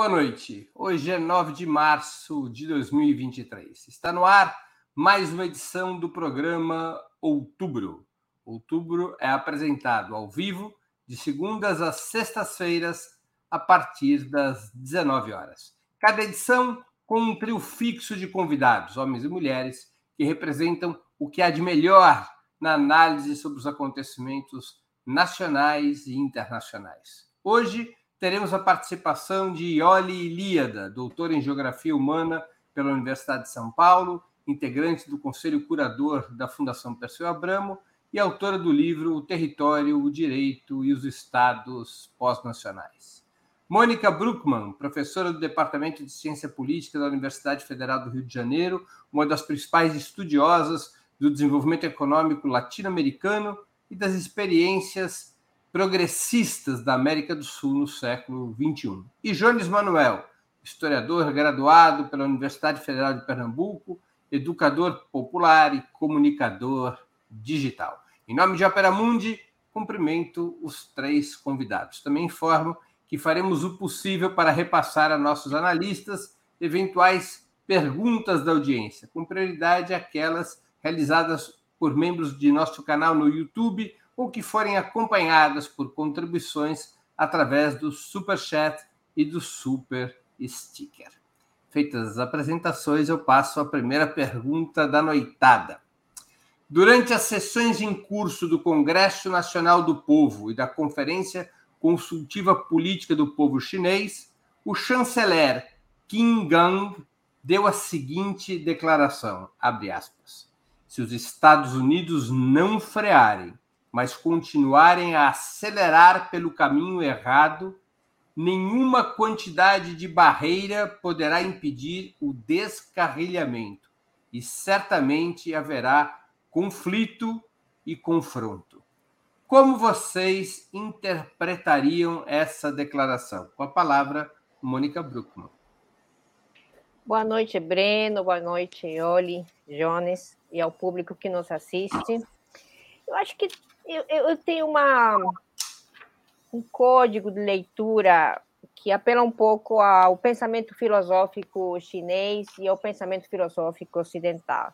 Boa noite. Hoje é 9 de março de 2023. Está no ar mais uma edição do programa Outubro. Outubro é apresentado ao vivo de segundas às sextas-feiras a partir das 19 horas. Cada edição com um trio fixo de convidados, homens e mulheres, que representam o que há de melhor na análise sobre os acontecimentos nacionais e internacionais. Hoje teremos a participação de Ioli Ilíada, doutora em Geografia Humana pela Universidade de São Paulo, integrante do Conselho Curador da Fundação Perseu Abramo e autora do livro O Território, o Direito e os Estados Pós-Nacionais. Mônica Bruckmann, professora do Departamento de Ciência Política da Universidade Federal do Rio de Janeiro, uma das principais estudiosas do desenvolvimento econômico latino-americano e das experiências progressistas da América do Sul no século XXI. E Jones Manuel, historiador graduado pela Universidade Federal de Pernambuco, educador popular e comunicador digital. Em nome de Opera Mundi, cumprimento os três convidados. Também informo que faremos o possível para repassar a nossos analistas eventuais perguntas da audiência, com prioridade aquelas realizadas por membros de nosso canal no YouTube ou que forem acompanhadas por contribuições através do Super Chat e do Super Sticker. Feitas as apresentações, eu passo à primeira pergunta da noitada. Durante as sessões em curso do Congresso Nacional do Povo e da Conferência Consultiva Política do Povo Chinês, o chanceler Qin Gang deu a seguinte declaração, aspas, se os Estados Unidos não frearem mas continuarem a acelerar pelo caminho errado, nenhuma quantidade de barreira poderá impedir o descarrilhamento e certamente haverá conflito e confronto. Como vocês interpretariam essa declaração? Com a palavra, Mônica Bruckmann. Boa noite, Breno. Boa noite, Oli, Jones e ao público que nos assiste. Eu acho que eu, eu tenho uma, um código de leitura que apela um pouco ao pensamento filosófico chinês e ao pensamento filosófico ocidental.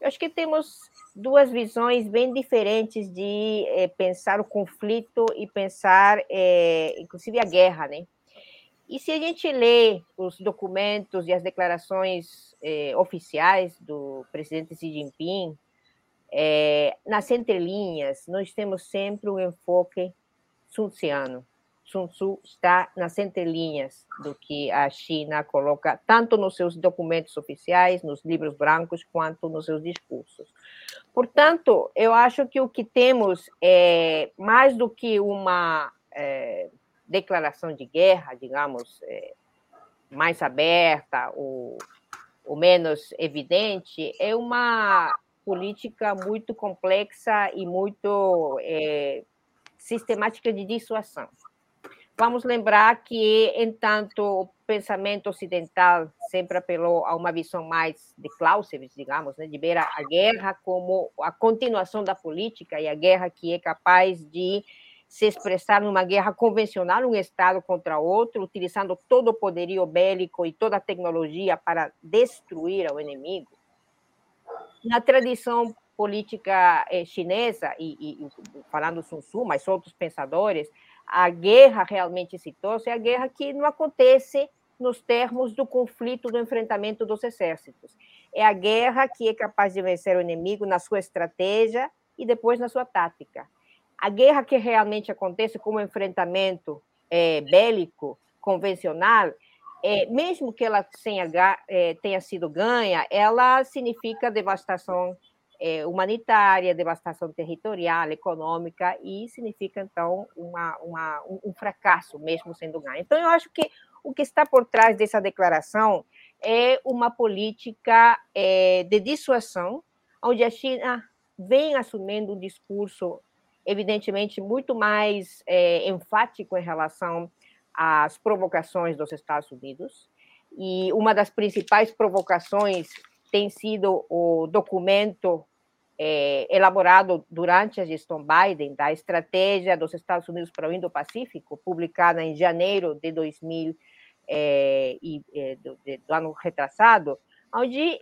Eu acho que temos duas visões bem diferentes de é, pensar o conflito e pensar, é, inclusive, a guerra, né? E se a gente lê os documentos e as declarações é, oficiais do presidente Xi Jinping é, nas entrelinhas, nós temos sempre um enfoque sunziano. Sun Tzu está nas entrelinhas do que a China coloca, tanto nos seus documentos oficiais, nos livros brancos, quanto nos seus discursos. Portanto, eu acho que o que temos é mais do que uma é, declaração de guerra, digamos, é, mais aberta ou, ou menos evidente, é uma política muito complexa e muito é, sistemática de dissuasão. Vamos lembrar que, entanto, o pensamento ocidental sempre apelou a uma visão mais de Clausewitz, digamos, né, de ver a, guerra como a continuação da política e a guerra que é capaz de se expressar numa guerra convencional, um Estado contra outro, utilizando todo o poderio bélico e toda a tecnologia para destruir o inimigo na tradição política eh, chinesa, e, e, falando Sun Tzu, mas outros pensadores, a guerra realmente exitosa é a guerra que não acontece nos termos do conflito, do enfrentamento dos exércitos. É a guerra que é capaz de vencer o inimigo na sua estratégia e depois na sua tática. A guerra que realmente acontece como enfrentamento é, bélico convencional é, mesmo que ela tenha, é, tenha, sido ganha, ela significa devastação é, humanitária, devastação territorial, econômica, e significa, então, uma, uma, um fracasso, mesmo sendo ganha. Então, eu acho que o que está por trás dessa declaração é uma política é, de dissuasão, onde a China vem assumindo um discurso, evidentemente, muito mais é, enfático em relação as provocações dos Estados Unidos, e uma das principais provocações tem sido o documento é, elaborado durante a gestão Biden, da estratégia dos Estados Unidos para o Indo-Pacífico, publicada em janeiro de 2021, é, e, é, do, do, ano retrasado, onde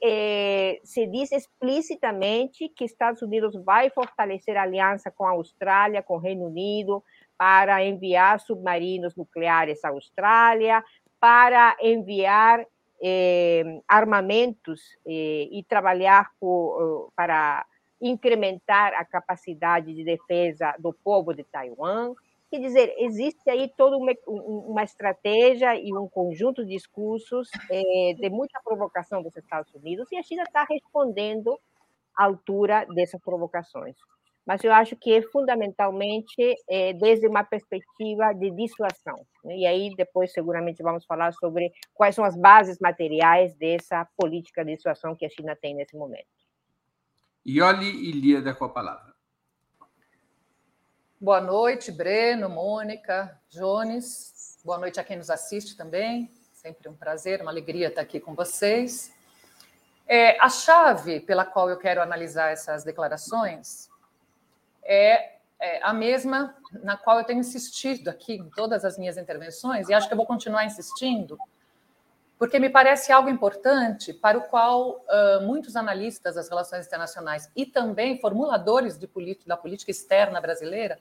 se diz explicitamente que Estados Unidos vai fortalecer a aliança com a Austrália, com o Reino Unido, para enviar submarinos nucleares à Austrália, para enviar eh, armamentos eh, e trabalhar por, para incrementar a capacidade de defesa do povo de Taiwan. Quer dizer, existe aí toda uma, uma estratégia e um conjunto de discursos eh, de muita provocação dos Estados Unidos e a China está respondendo à altura dessas provocações. Mas eu acho que é fundamentalmente é, desde uma perspectiva de dissuasão. Né? E aí depois seguramente vamos falar sobre quais são as bases materiais dessa política de dissuasão que a China tem nesse momento. Ioli e Líada com a palavra. Boa noite, Breno, Mônica, Jones. Boa noite a quem nos assiste também. Sempre um prazer, uma alegria estar aqui com vocês. É, a chave pela qual eu quero analisar essas declarações é, é, a mesma na qual eu tenho insistido aqui em todas as minhas intervenções, e acho que eu vou continuar insistindo, porque me parece algo importante para o qual uh, muitos analistas das relações internacionais e também formuladores de da política externa brasileira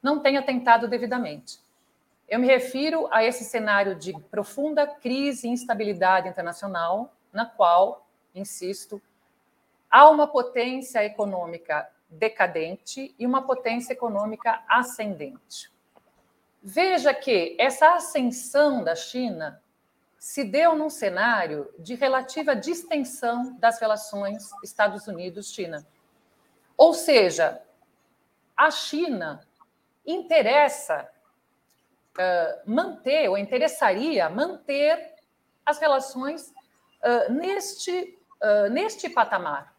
não têm atentado devidamente. Eu me refiro a esse cenário de profunda crise e instabilidade internacional, na qual, insisto, há uma potência econômica decadente e uma potência econômica ascendente. Veja que essa ascensão da China se deu num cenário de relativa distensão das relações Estados Unidos-China. Ou seja, a China interessa uh, manter, ou interessaria manter as relações uh, neste, uh, neste patamar,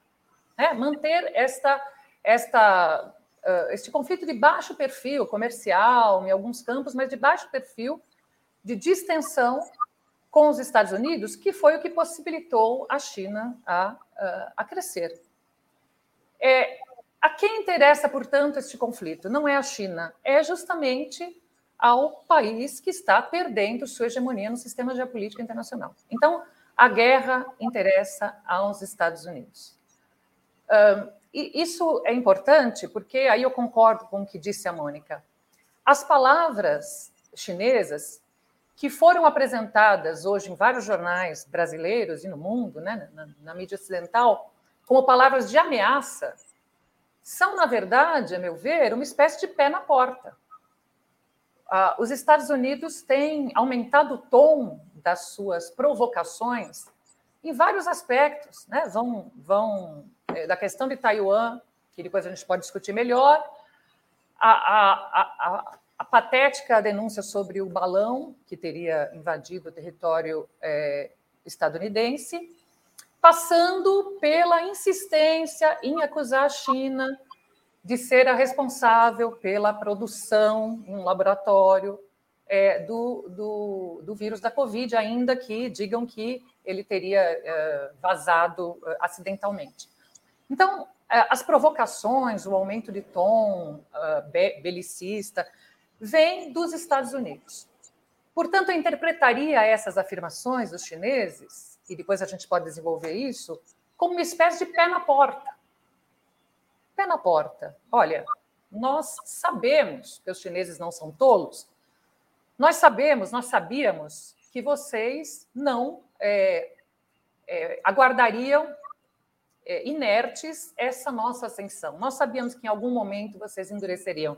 né? manter esta, esta, este conflito de baixo perfil comercial, em alguns campos, mas de baixo perfil de distensão com os Estados Unidos, que foi o que possibilitou a China a, a crescer. É, a quem interessa, portanto, este conflito? Não é a China, é justamente ao país que está perdendo sua hegemonia no sistema geopolítico internacional. Então, a guerra interessa aos Estados Unidos. Um, e isso é importante porque aí eu concordo com o que disse a Mônica. As palavras chinesas que foram apresentadas hoje em vários jornais brasileiros e no mundo, né, na, na mídia ocidental, como palavras de ameaça, são, na verdade, a meu ver, uma espécie de pé na porta. Ah, os Estados Unidos têm aumentado o tom das suas provocações em vários aspectos, né? vão, vão da questão de Taiwan, que depois a gente pode discutir melhor, a, a, a, a patética denúncia sobre o balão que teria invadido o território é, estadunidense, passando pela insistência em acusar a China de ser a responsável pela produção em um laboratório é, do, do, do, vírus da Covid, ainda que digam que ele teria é, vazado é, acidentalmente. Então, é, as provocações, o aumento de tom é, belicista, vem dos Estados Unidos. Portanto, eu interpretaria essas afirmações dos chineses, e depois a gente pode desenvolver isso, como uma espécie de pé na porta. Pé na porta. Olha, nós sabemos que os chineses não são tolos. Nós sabemos, nós sabíamos que vocês não é, é, aguardariam inertes essa nossa ascensão. Nós sabíamos que em algum momento vocês endureceriam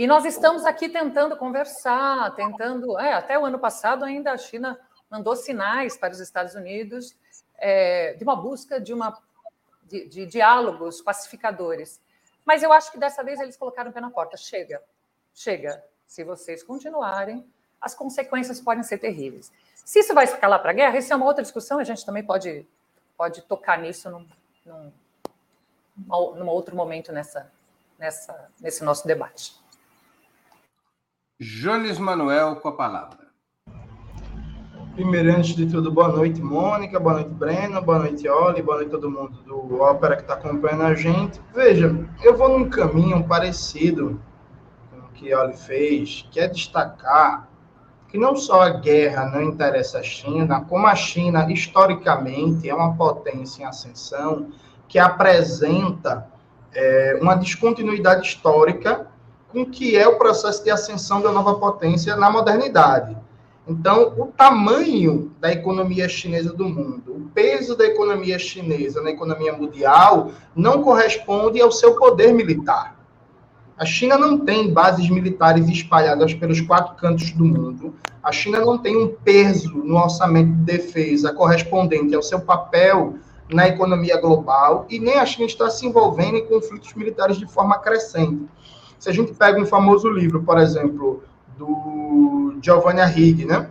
e nós estamos aqui tentando conversar, tentando. É, até o ano passado, ainda a China mandou sinais para os Estados Unidos é, de uma busca de, uma, de, de diálogos pacificadores. Mas eu acho que dessa vez eles colocaram o pé na porta. Chega, chega. Se vocês continuarem, as consequências podem ser terríveis. Se isso vai escalar para a guerra, isso é uma outra discussão, a gente também pode, pode tocar nisso num, num, num outro momento nessa, nessa, nesse nosso debate. Jones Manuel com a palavra. Primeiro, antes de tudo, boa noite, Mônica, boa noite, Breno, boa noite, Oli, boa noite todo mundo do Ópera que está acompanhando a gente. Veja, eu vou num caminho parecido com o que Oli fez, que é destacar que não só a guerra não interessa a China, como a China, historicamente, é uma potência em ascensão que apresenta é, uma descontinuidade histórica com o que é o processo de ascensão da nova potência na modernidade. Então, o tamanho da economia chinesa do mundo, o peso da economia chinesa na economia mundial, não corresponde ao seu poder militar. A China não tem bases militares espalhadas pelos quatro cantos do mundo. A China não tem um peso no orçamento de defesa correspondente ao seu papel na economia global e nem a China está se envolvendo em conflitos militares de forma crescente. Se a gente pega um famoso livro, por exemplo, do Giovanni Arrighi, né?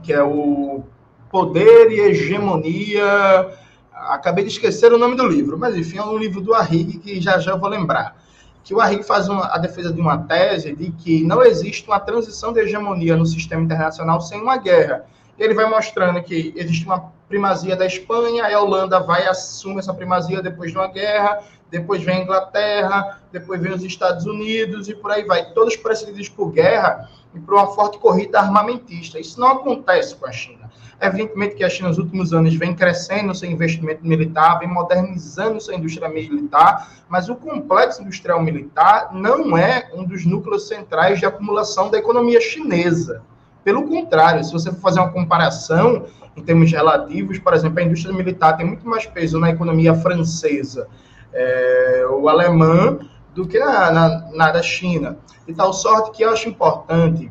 que é o Poder e Hegemonia. Acabei de esquecer o nome do livro, mas enfim, é um livro do Arrighi que já já vou lembrar que o Arrighi faz uma, a defesa de uma tese de que não existe uma transição de hegemonia no sistema internacional sem uma guerra. Ele vai mostrando que existe uma primazia da Espanha, a Holanda vai assumir essa primazia depois de uma guerra, depois vem a Inglaterra, depois vem os Estados Unidos e por aí vai, todos precedidos por guerra e por uma forte corrida armamentista. Isso não acontece com a China. Evidentemente que a China nos últimos anos vem crescendo seu investimento militar, vem modernizando sua indústria militar, mas o complexo industrial militar não é um dos núcleos centrais de acumulação da economia chinesa. Pelo contrário, se você for fazer uma comparação em termos relativos, por exemplo, a indústria militar tem muito mais peso na economia francesa é, ou alemã do que na, na, na da China. De tal sorte que eu acho importante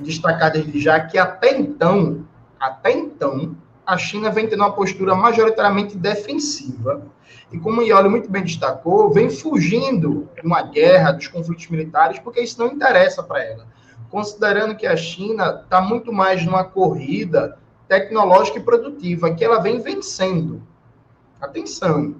destacar desde já que até então até então, a China vem tendo uma postura majoritariamente defensiva. E como o Ioli muito bem destacou, vem fugindo de uma guerra, dos conflitos militares, porque isso não interessa para ela. Considerando que a China está muito mais numa corrida tecnológica e produtiva, que ela vem vencendo. Atenção!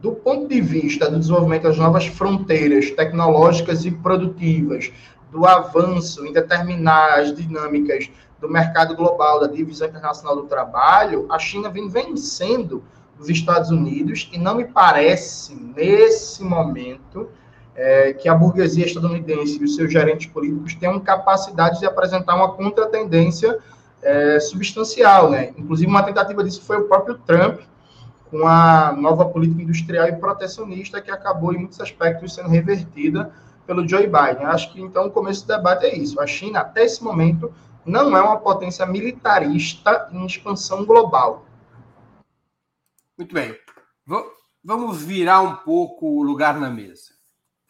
Do ponto de vista do desenvolvimento das novas fronteiras tecnológicas e produtivas, do avanço em determinar as dinâmicas do mercado global, da divisão internacional do trabalho, a China vem vencendo os Estados Unidos e não me parece, nesse momento, é, que a burguesia estadunidense e os seus gerentes políticos tenham capacidade de apresentar uma contratendência é, substancial. Né? Inclusive, uma tentativa disso foi o próprio Trump, com a nova política industrial e protecionista, que acabou, em muitos aspectos, sendo revertida pelo Joe Biden. Acho que, então, o começo do debate é isso. A China, até esse momento, não é uma potência militarista em expansão global. Muito bem. Vamos virar um pouco o lugar na mesa.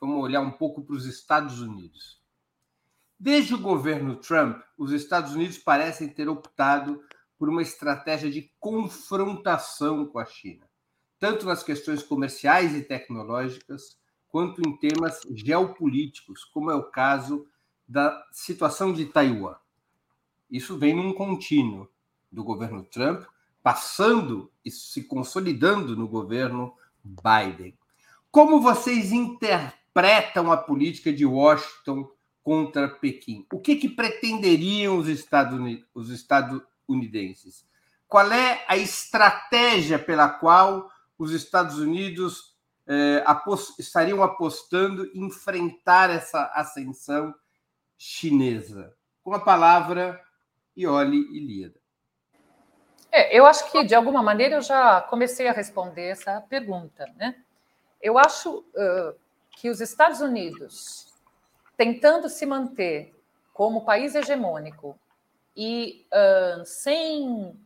Vamos olhar um pouco para os Estados Unidos. Desde o governo Trump, os Estados Unidos parecem ter optado por uma estratégia de confrontação com a China, tanto nas questões comerciais e tecnológicas, quanto em temas geopolíticos, como é o caso da situação de Taiwan. Isso vem num contínuo do governo Trump, passando e se consolidando no governo Biden. Como vocês interpretam a política de Washington contra Pequim? O que, que pretenderiam os, Estados Unidos, os estadunidenses? Qual é a estratégia pela qual os Estados Unidos eh, apost estariam apostando em enfrentar essa ascensão chinesa? Com a palavra, E Ilíada. É, eu acho que, de alguma maneira, eu já comecei a responder essa pergunta. Né? Eu acho uh, que os Estados Unidos, tentando se manter como país hegemônico e uh, sem,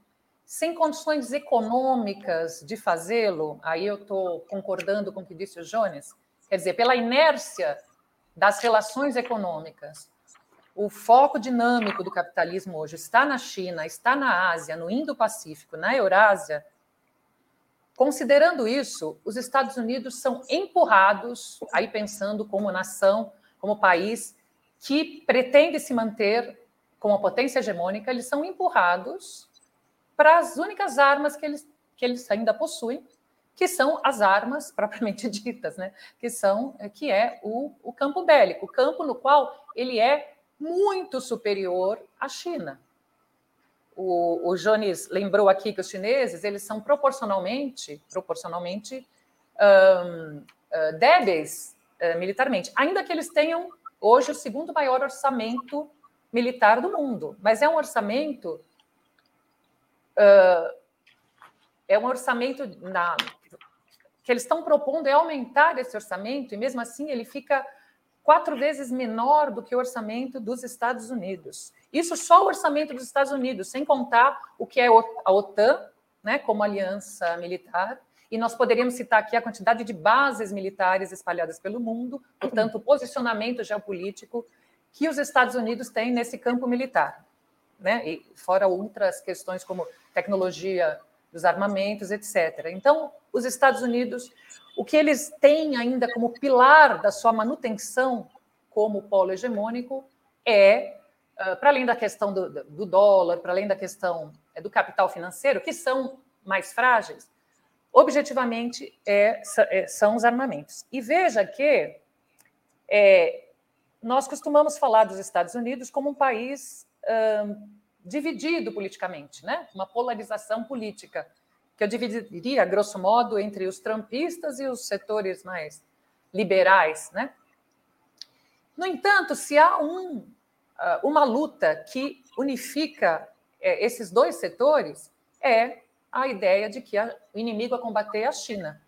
sem condições econômicas de fazê-lo, aí eu estou concordando com o que disse o Jones, quer dizer, pela inércia das relações econômicas, o foco dinâmico do capitalismo hoje está na China, está na Ásia, no Indo-Pacífico, na Eurásia. Considerando isso, os Estados Unidos são empurrados, aí pensando como nação, como país que pretende se manter como potência hegemônica, eles são empurrados para as únicas armas que eles, que eles ainda possuem, que são as armas propriamente ditas, né? que são que é o, o campo bélico, o campo no qual ele é muito superior à China. O, o Jones lembrou aqui que os chineses eles são proporcionalmente, proporcionalmente um, uh, débeis uh, militarmente, ainda que eles tenham hoje o segundo maior orçamento militar do mundo, mas é um orçamento uh, é um orçamento na, que eles estão propondo é aumentar esse orçamento e mesmo assim ele fica quatro vezes menor do que o orçamento dos Estados Unidos. Isso só o orçamento dos Estados Unidos, sem contar o que é a OTAN, né, como aliança militar, e nós poderíamos citar aqui a quantidade de bases militares espalhadas pelo mundo, portanto, o posicionamento geopolítico que os Estados Unidos têm nesse campo militar, né? E fora outras questões como tecnologia dos armamentos, etc. Então, os Estados Unidos, o que eles têm ainda como pilar da sua manutenção como polo hegemônico é, ah, para além da questão do, do dólar, para além da questão é, do capital financeiro, que são mais frágeis, objetivamente é, são os armamentos. E veja que é, nós costumamos falar dos Estados Unidos como um país hum, dividido politicamente, né? uma polarização política, que eu dividiria, grosso modo, entre os trumpistas e os setores mais liberais. Né? No entanto, se há um, uma luta que unifica é, esses dois setores, é a ideia de que o inimigo a combater é a China.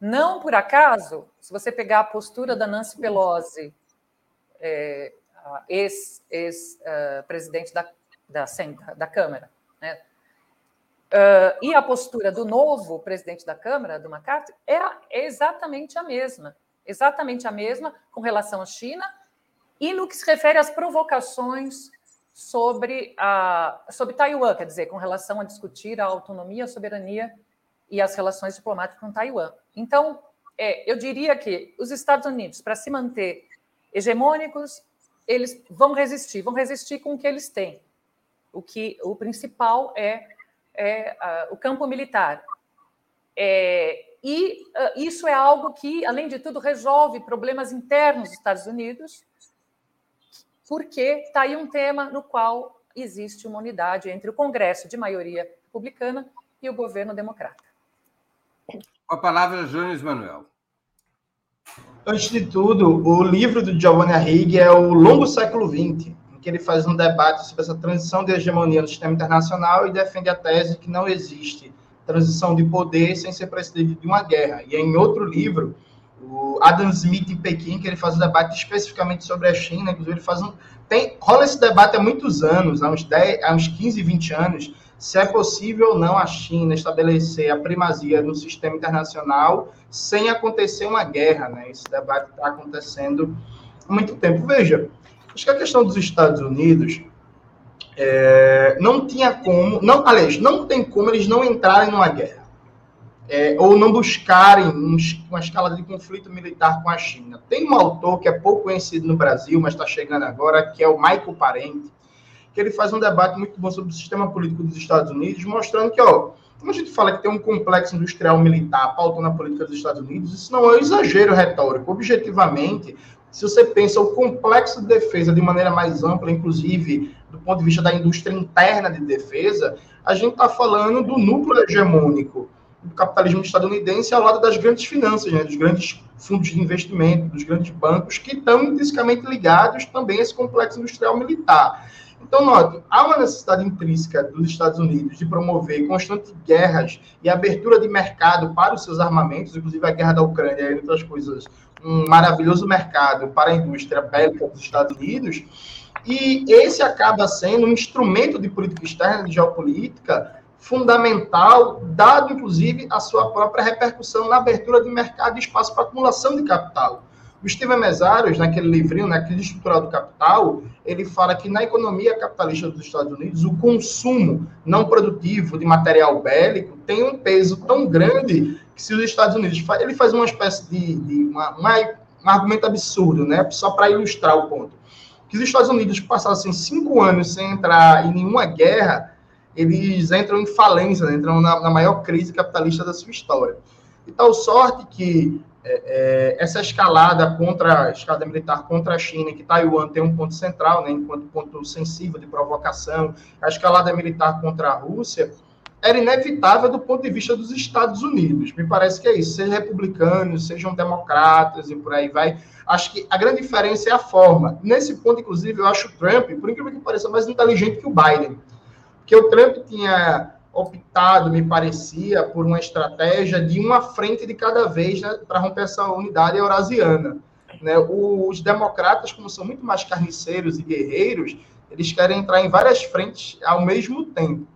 Não por acaso, se você pegar a postura da Nancy Pelosi, é, ex-presidente ex, uh, da, da, da Câmara, né? Uh, e a postura do novo presidente da Câmara, do McCarthy, é, é exatamente a mesma. Exatamente a mesma com relação à China e no que se refere às provocações sobre, a, sobre Taiwan, quer dizer, com relação a discutir a autonomia, a soberania e as relações diplomáticas com Taiwan. Então, é, eu diria que os Estados Unidos, para se manter hegemônicos, eles vão resistir, vão resistir com o que eles têm. O que o principal é, é uh, o campo militar. É, e uh, isso é algo que, além de tudo, resolve problemas internos dos Estados Unidos, porque está aí um tema no qual existe uma unidade entre o Congresso de maioria republicana e o governo democrata. Com a palavra, Jones Manuel. Antes de tudo, o livro do Giovanni Arrighi é o Longo Século XX, que ele faz um debate sobre essa transição de hegemonia no sistema internacional e defende a tese que não existe transição de poder sem ser precedida de uma guerra. E em outro livro, o Adam Smith em Pequim, que ele faz um debate especificamente sobre a China, inclusive ele faz um... Tem, rola esse debate há muitos anos, há uns, 10, há uns 15, 20 anos, se é possível ou não a China estabelecer a primazia no sistema internacional sem acontecer uma guerra, né? Esse debate está acontecendo há muito tempo. Veja, acho que a questão dos Estados Unidos é, não tinha como, não, aliás, não tem como eles não entrarem numa guerra é, ou não buscarem um, uma escala de conflito militar com a China. Tem um autor que é pouco conhecido no Brasil, mas está chegando agora, que é o Michael Parente, que ele faz um debate muito bom sobre o sistema político dos Estados Unidos, mostrando que, ó, quando a gente fala que tem um complexo industrial militar pautando a política dos Estados Unidos, isso não é um exagero retórico. Objetivamente, se você pensa o complexo de defesa de maneira mais ampla, inclusive do ponto de vista da indústria interna de defesa, a gente está falando do núcleo hegemônico do capitalismo estadunidense ao lado das grandes finanças, né, dos grandes fundos de investimento, dos grandes bancos, que estão intrinsecamente ligados também a esse complexo industrial militar. Então, note, há uma necessidade intrínseca dos Estados Unidos de promover constantes guerras e abertura de mercado para os seus armamentos, inclusive a guerra da Ucrânia, entre outras coisas, um maravilhoso mercado para a indústria bélica dos Estados Unidos, e esse acaba sendo um instrumento de política externa, de geopolítica, fundamental, dado inclusive a sua própria repercussão na abertura de mercado e espaço para acumulação de capital. O Steven Mesaros, naquele livrinho, na crise estrutural do capital, ele fala que na economia capitalista dos Estados Unidos, o consumo não produtivo de material bélico tem um peso tão grande que se os Estados Unidos... Ele faz uma espécie de... de uma, uma, um argumento absurdo, né? Só para ilustrar o ponto. Que os Estados Unidos passassem cinco anos sem entrar em nenhuma guerra eles entram em falência, né? entram na, na, maior crise capitalista da sua história. E tal sorte que é, é, essa escalada contra a escalada militar contra a China, que Taiwan tem um ponto central, né, enquanto ponto sensível de provocação, a escalada militar contra a Rússia, era inevitável do ponto de vista dos Estados Unidos. Me parece que é isso. Sejam republicanos, sejam democratas e por aí vai. Acho que a grande diferença é a forma. Nesse ponto, inclusive, eu acho o Trump, por incrível que pareça, mais inteligente que o Biden. Porque o Trump tinha optado, me parecia, por uma estratégia de uma frente de cada vez né, para romper essa unidade eurasiana. Né? Os democratas, como são muito mais carniceiros e guerreiros, eles querem entrar em várias frentes ao mesmo tempo.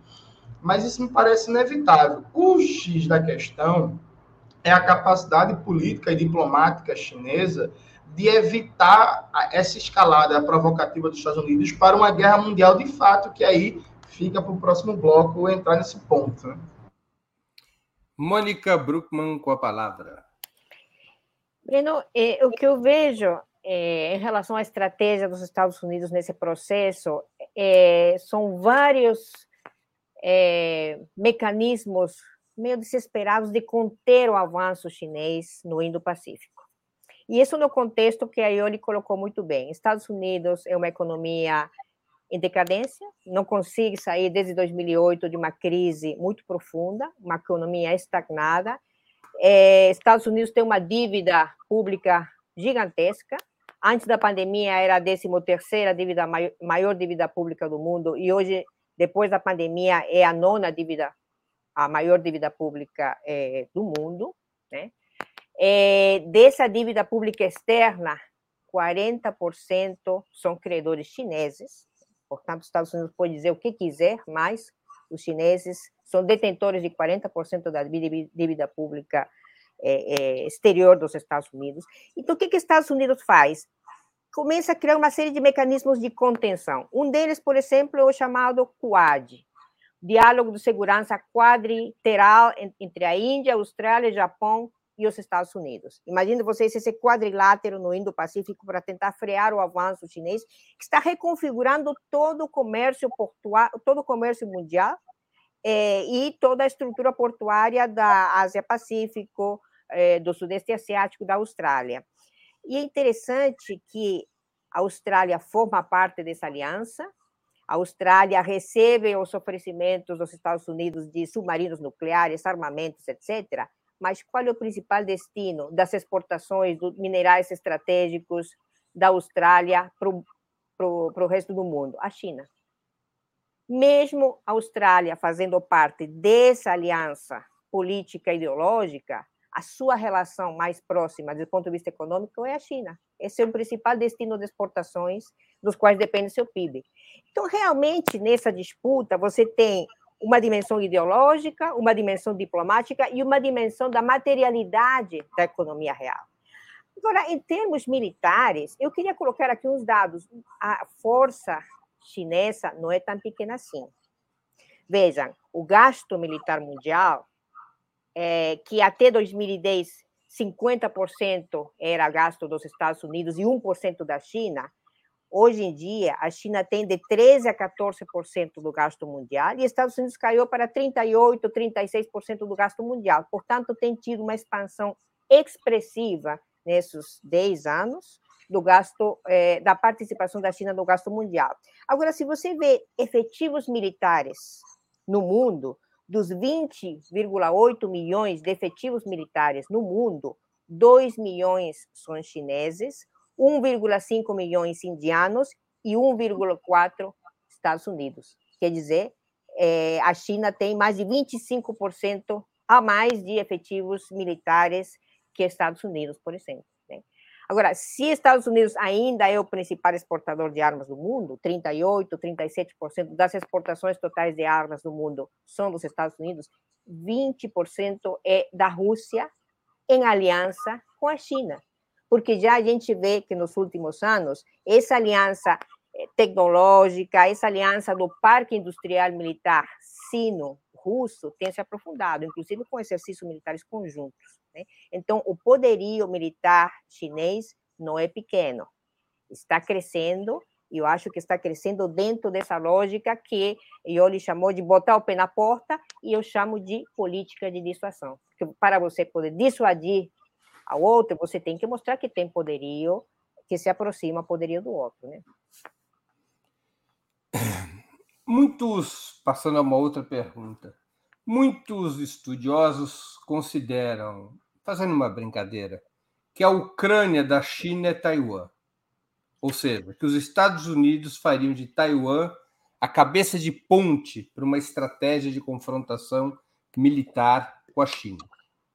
Mas isso me parece inevitável. O X da questão é a capacidade política e diplomática chinesa de evitar essa escalada provocativa dos Estados Unidos para uma guerra mundial de fato, que aí fica para o próximo bloco entrar nesse ponto. Né? Mônica Bruckmann com a palavra. Breno, é, o que eu vejo é, em relação à estratégia dos Estados Unidos nesse processo é, são vários é, mecanismos meio desesperados de conter o avanço chinês no Indo-Pacífico. E isso no contexto que a Ioli colocou muito bem. Estados Unidos é uma economia em decadência, não consegue sair desde 2008 de uma crise muito profunda, uma economia estagnada. É, Estados Unidos tem uma dívida pública gigantesca. Antes da pandemia era a 13 terceira dívida maior, dívida pública do mundo e hoje, depois da pandemia, é a nona dívida, a maior dívida pública é, do mundo, né? É, dessa dívida pública externa, 40% são credores chineses, Portanto, os Estados Unidos pode dizer o que quiser, mas os chineses são detentores de 40% da dívida pública é, é, exterior dos Estados Unidos. Então, o que, que os Estados Unidos faz? Começa a criar uma série de mecanismos de contenção. Um deles, por exemplo, é o chamado Quad, Diálogo de Segurança Quadriteral entre a Índia, Austrália, Japão e os Estados Unidos. Imagine vocês esse quadrilátero no Indo-Pacífico para tentar frear o avanço chinês, que está reconfigurando todo o comércio portuário, todo o comércio mundial é, e toda a estrutura portuária da Ásia-Pacífico, é, do Sudeste Asiático, da Austrália. E é interessante que a Austrália forma parte dessa aliança, a Austrália recebe os oferecimentos dos Estados Unidos de submarinos nucleares, armamentos, etc., mas qual é o principal destino das exportações de minerais estratégicos da Austrália para o resto do mundo? A China. Mesmo a Austrália fazendo parte dessa aliança política e ideológica, a sua relação mais próxima, do ponto de vista econômico, é a China. Esse é o principal destino de exportações, dos quais depende seu PIB. Então, realmente, nessa disputa, você tem uma dimensão ideológica, uma dimensão diplomática e uma dimensão da materialidade da economia real. Agora, em termos militares, eu queria colocar aqui uns dados. A força chinesa não é tão pequena assim. Vejam, o gasto militar mundial, é, que até 2010 50% era gasto dos Estados Unidos e 1% da China, Hoje em dia, a China tem de 13% a 14% do gasto mundial e Estados Unidos caiu para 38%, 36% do gasto mundial. Portanto, tem tido uma expansão expressiva nesses 10 anos do gasto, é, da participação da China no gasto mundial. Agora, se você vê efetivos militares no mundo, dos 20,8 milhões de efetivos militares no mundo, 2 milhões são chineses, 1,5 milhões indianos e 1,4 Estados Unidos. Quer dizer, é, a China tem mais de 25% a mais de efetivos militares que Estados Unidos, por exemplo. Né? Agora, se Estados Unidos ainda é o principal exportador de armas do mundo, 38, 37% das exportações totais de armas do mundo são dos Estados Unidos, 20% é da Rússia em aliança com a China porque já a gente vê que nos últimos anos essa aliança eh, tecnológica, essa aliança do Parque Industrial Militar sino-russo tem se aprofundado, inclusive com exercícios militares conjuntos. Né? Então, o poderio militar chinês não é pequeno, está crescendo, e eu acho que está crescendo dentro dessa lógica que Ioli chamou de botar o pé na porta, e eu chamo de política de dissuasão. Porque para você poder dissuadir ao outro, você tem que mostrar que tem poderio, que se aproxima poderio do outro, né? Muitos, passando a uma outra pergunta, Muitos estudiosos consideram, fazendo uma brincadeira, que a Ucrânia da China é Taiwan. Ou seja, que os Estados Unidos fariam de Taiwan a cabeça de ponte para uma estratégia de confrontação militar com a China.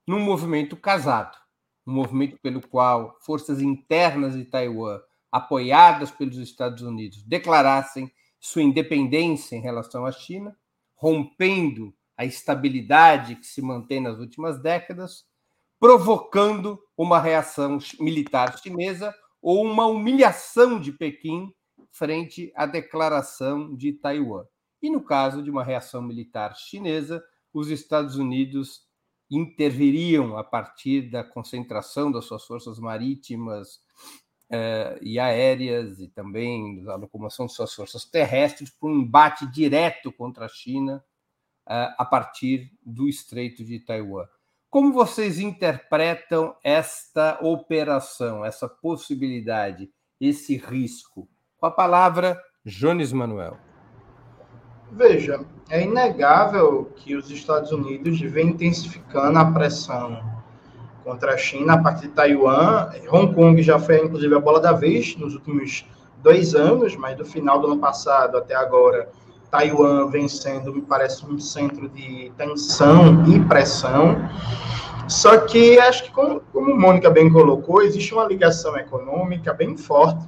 Num movimento casado, um movimento pelo qual forças internas de Taiwan, apoiadas pelos Estados Unidos, declarassem sua independência em relação à China, rompendo a estabilidade que se mantém nas últimas décadas, provocando uma reação militar chinesa ou uma humilhação de Pequim frente à declaração de Taiwan. E no caso de uma reação militar chinesa, os Estados Unidos interviriam a partir da concentração das suas forças marítimas eh, e aéreas e também da locomoção de suas forças terrestres para um embate direto contra a China eh, a partir do Estreito de Taiwan. Como vocês interpretam esta operação, essa possibilidade, esse risco? Com a palavra, Jones Manuel. Veja, é inegável que os Estados Unidos vêm intensificando a pressão contra a China a partir de Taiwan. Hong Kong já foi, inclusive, a bola da vez nos últimos dois anos, mas do final do ano passado até agora, Taiwan vem sendo, me parece, um centro de tensão e pressão. Só que acho que, como, como Mônica bem colocou, existe uma ligação econômica bem forte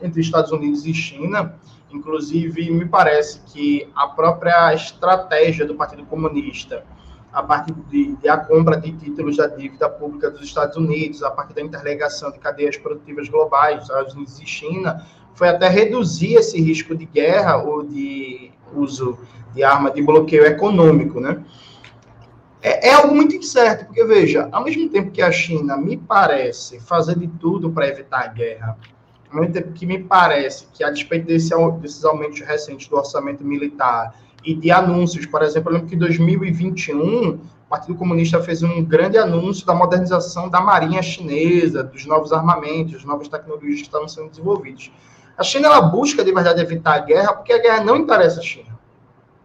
entre Estados Unidos e China. Inclusive, me parece que a própria estratégia do Partido Comunista, a partir de, de, a compra de títulos da dívida pública dos Estados Unidos, a partir da interligação de cadeias produtivas globais, Estados Unidos e China, foi até reduzir esse risco de guerra ou de uso de arma de bloqueio econômico, né? É, é algo muito incerto, porque veja, ao mesmo tempo que a China me parece fazer de tudo para evitar a guerra, tempo que me parece que, a despeito desse, desses aumentos recentes do orçamento militar e de anúncios, por exemplo, eu lembro que em 2021 o Partido Comunista fez um grande anúncio da modernização da marinha chinesa, dos novos armamentos, das novas tecnologias que estavam sendo desenvolvidas. A China ela busca de verdade evitar a guerra porque a guerra não interessa a China,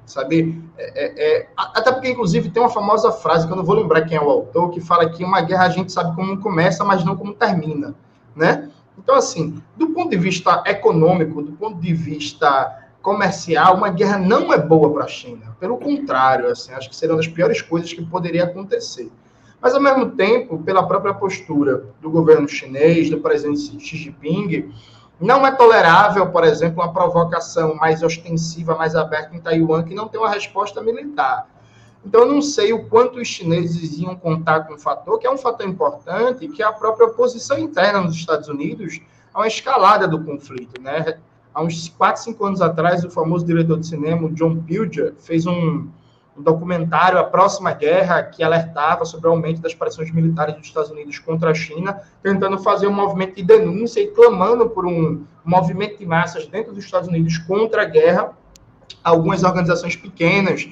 sabe? É, é, é, até porque inclusive tem uma famosa frase que eu não vou lembrar quem é o autor que fala que uma guerra a gente sabe como começa, mas não como termina, né? Então, assim, do ponto de vista econômico, do ponto de vista comercial, uma guerra não é boa para a China. Pelo contrário, assim, acho que seria uma das piores coisas que poderia acontecer. Mas, ao mesmo tempo, pela própria postura do governo chinês, do presidente Xi Jinping, não é tolerável, por exemplo, uma provocação mais ostensiva, mais aberta em Taiwan, que não tem uma resposta militar. Então, eu não sei o quanto os chineses iam contar com um fator, que é um fator importante, que é a própria posição interna nos Estados Unidos a uma escalada do conflito. Né? Há uns 4, 5 anos atrás, o famoso diretor de cinema, John Pilger, fez um, um documentário, A Próxima Guerra, que alertava sobre o aumento das pressões militares dos Estados Unidos contra a China, tentando fazer um movimento de denúncia e clamando por um movimento de massas dentro dos Estados Unidos contra a guerra. Algumas organizações pequenas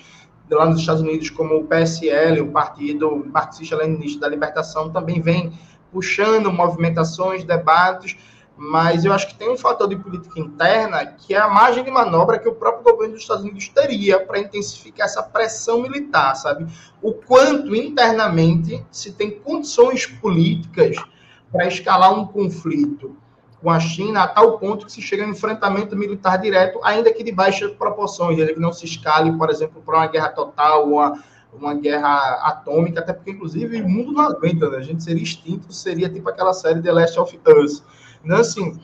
lá nos Estados Unidos, como o PSL, o Partido Marxista-Leninista da Libertação, também vem puxando movimentações, debates, mas eu acho que tem um fator de política interna que é a margem de manobra que o próprio governo dos Estados Unidos teria para intensificar essa pressão militar, sabe? O quanto internamente se tem condições políticas para escalar um conflito com a China a tal ponto que se chega a um enfrentamento militar direto, ainda que de baixas proporções, ele não se escale, por exemplo, para uma guerra total ou uma, uma guerra atômica, até porque, inclusive, o mundo não aguenta, né? A gente seria extinto, seria tipo aquela série The Last of Us. Então, assim,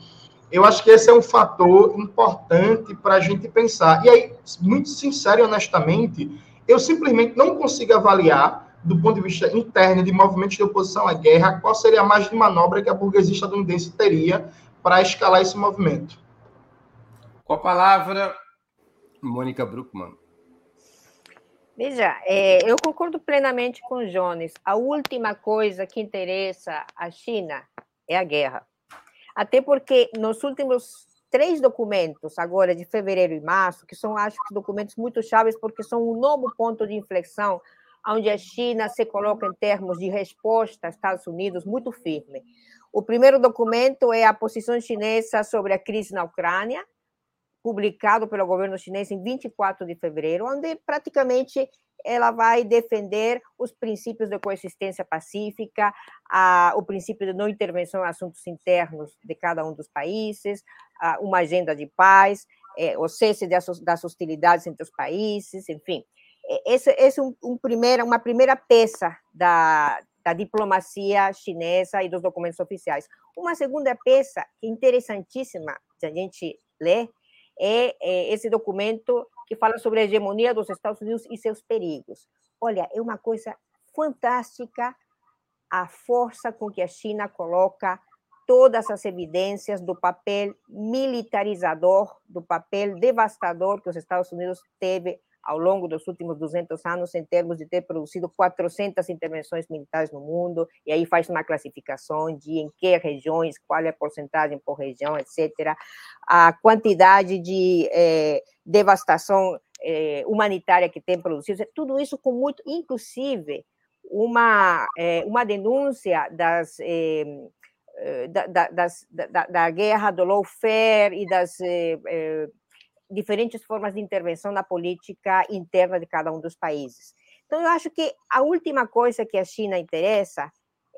eu acho que esse é um fator importante para a gente pensar. E aí, muito sincero e honestamente, eu simplesmente não consigo avaliar do ponto de vista interno de movimentos de oposição à guerra, qual seria a margem de manobra que a burguesia estadunidense teria para escalar esse movimento. Com a palavra, Mônica Bruckmann. Veja, é, eu concordo plenamente com o Jones. A última coisa que interessa à China é a guerra. Até porque nos últimos três documentos, agora de fevereiro e março, que são, acho que, documentos muito chaves, porque são um novo ponto de inflexão, onde a China se coloca em termos de resposta aos Estados Unidos muito firme. O primeiro documento é a posição chinesa sobre a crise na Ucrânia, publicado pelo governo chinês em 24 de fevereiro, onde praticamente ela vai defender os princípios de coexistência pacífica, a, o princípio de não intervenção em assuntos internos de cada um dos países, a, uma agenda de paz, é, o cesse das hostilidades entre os países, enfim. Esse, esse é um, um primeira, uma primeira peça da, da diplomacia chinesa e dos documentos oficiais. Uma segunda peça, é interessantíssima, se a gente ler, é, é esse documento que fala sobre a hegemonia dos Estados Unidos e seus perigos. Olha, é uma coisa fantástica a força com que a China coloca todas as evidências do papel militarizador, do papel devastador que os Estados Unidos teve ao longo dos últimos 200 anos, em termos de ter produzido 400 intervenções militares no mundo, e aí faz uma classificação de em que regiões, qual é a porcentagem por região, etc. A quantidade de eh, devastação eh, humanitária que tem produzido, tudo isso com muito, inclusive, uma, eh, uma denúncia das. Da, da, das, da, da, guerra do lawfare e das diferentes formas de intervenção na política interna de cada um dos países. Então, eu acho que a última coisa que a China interessa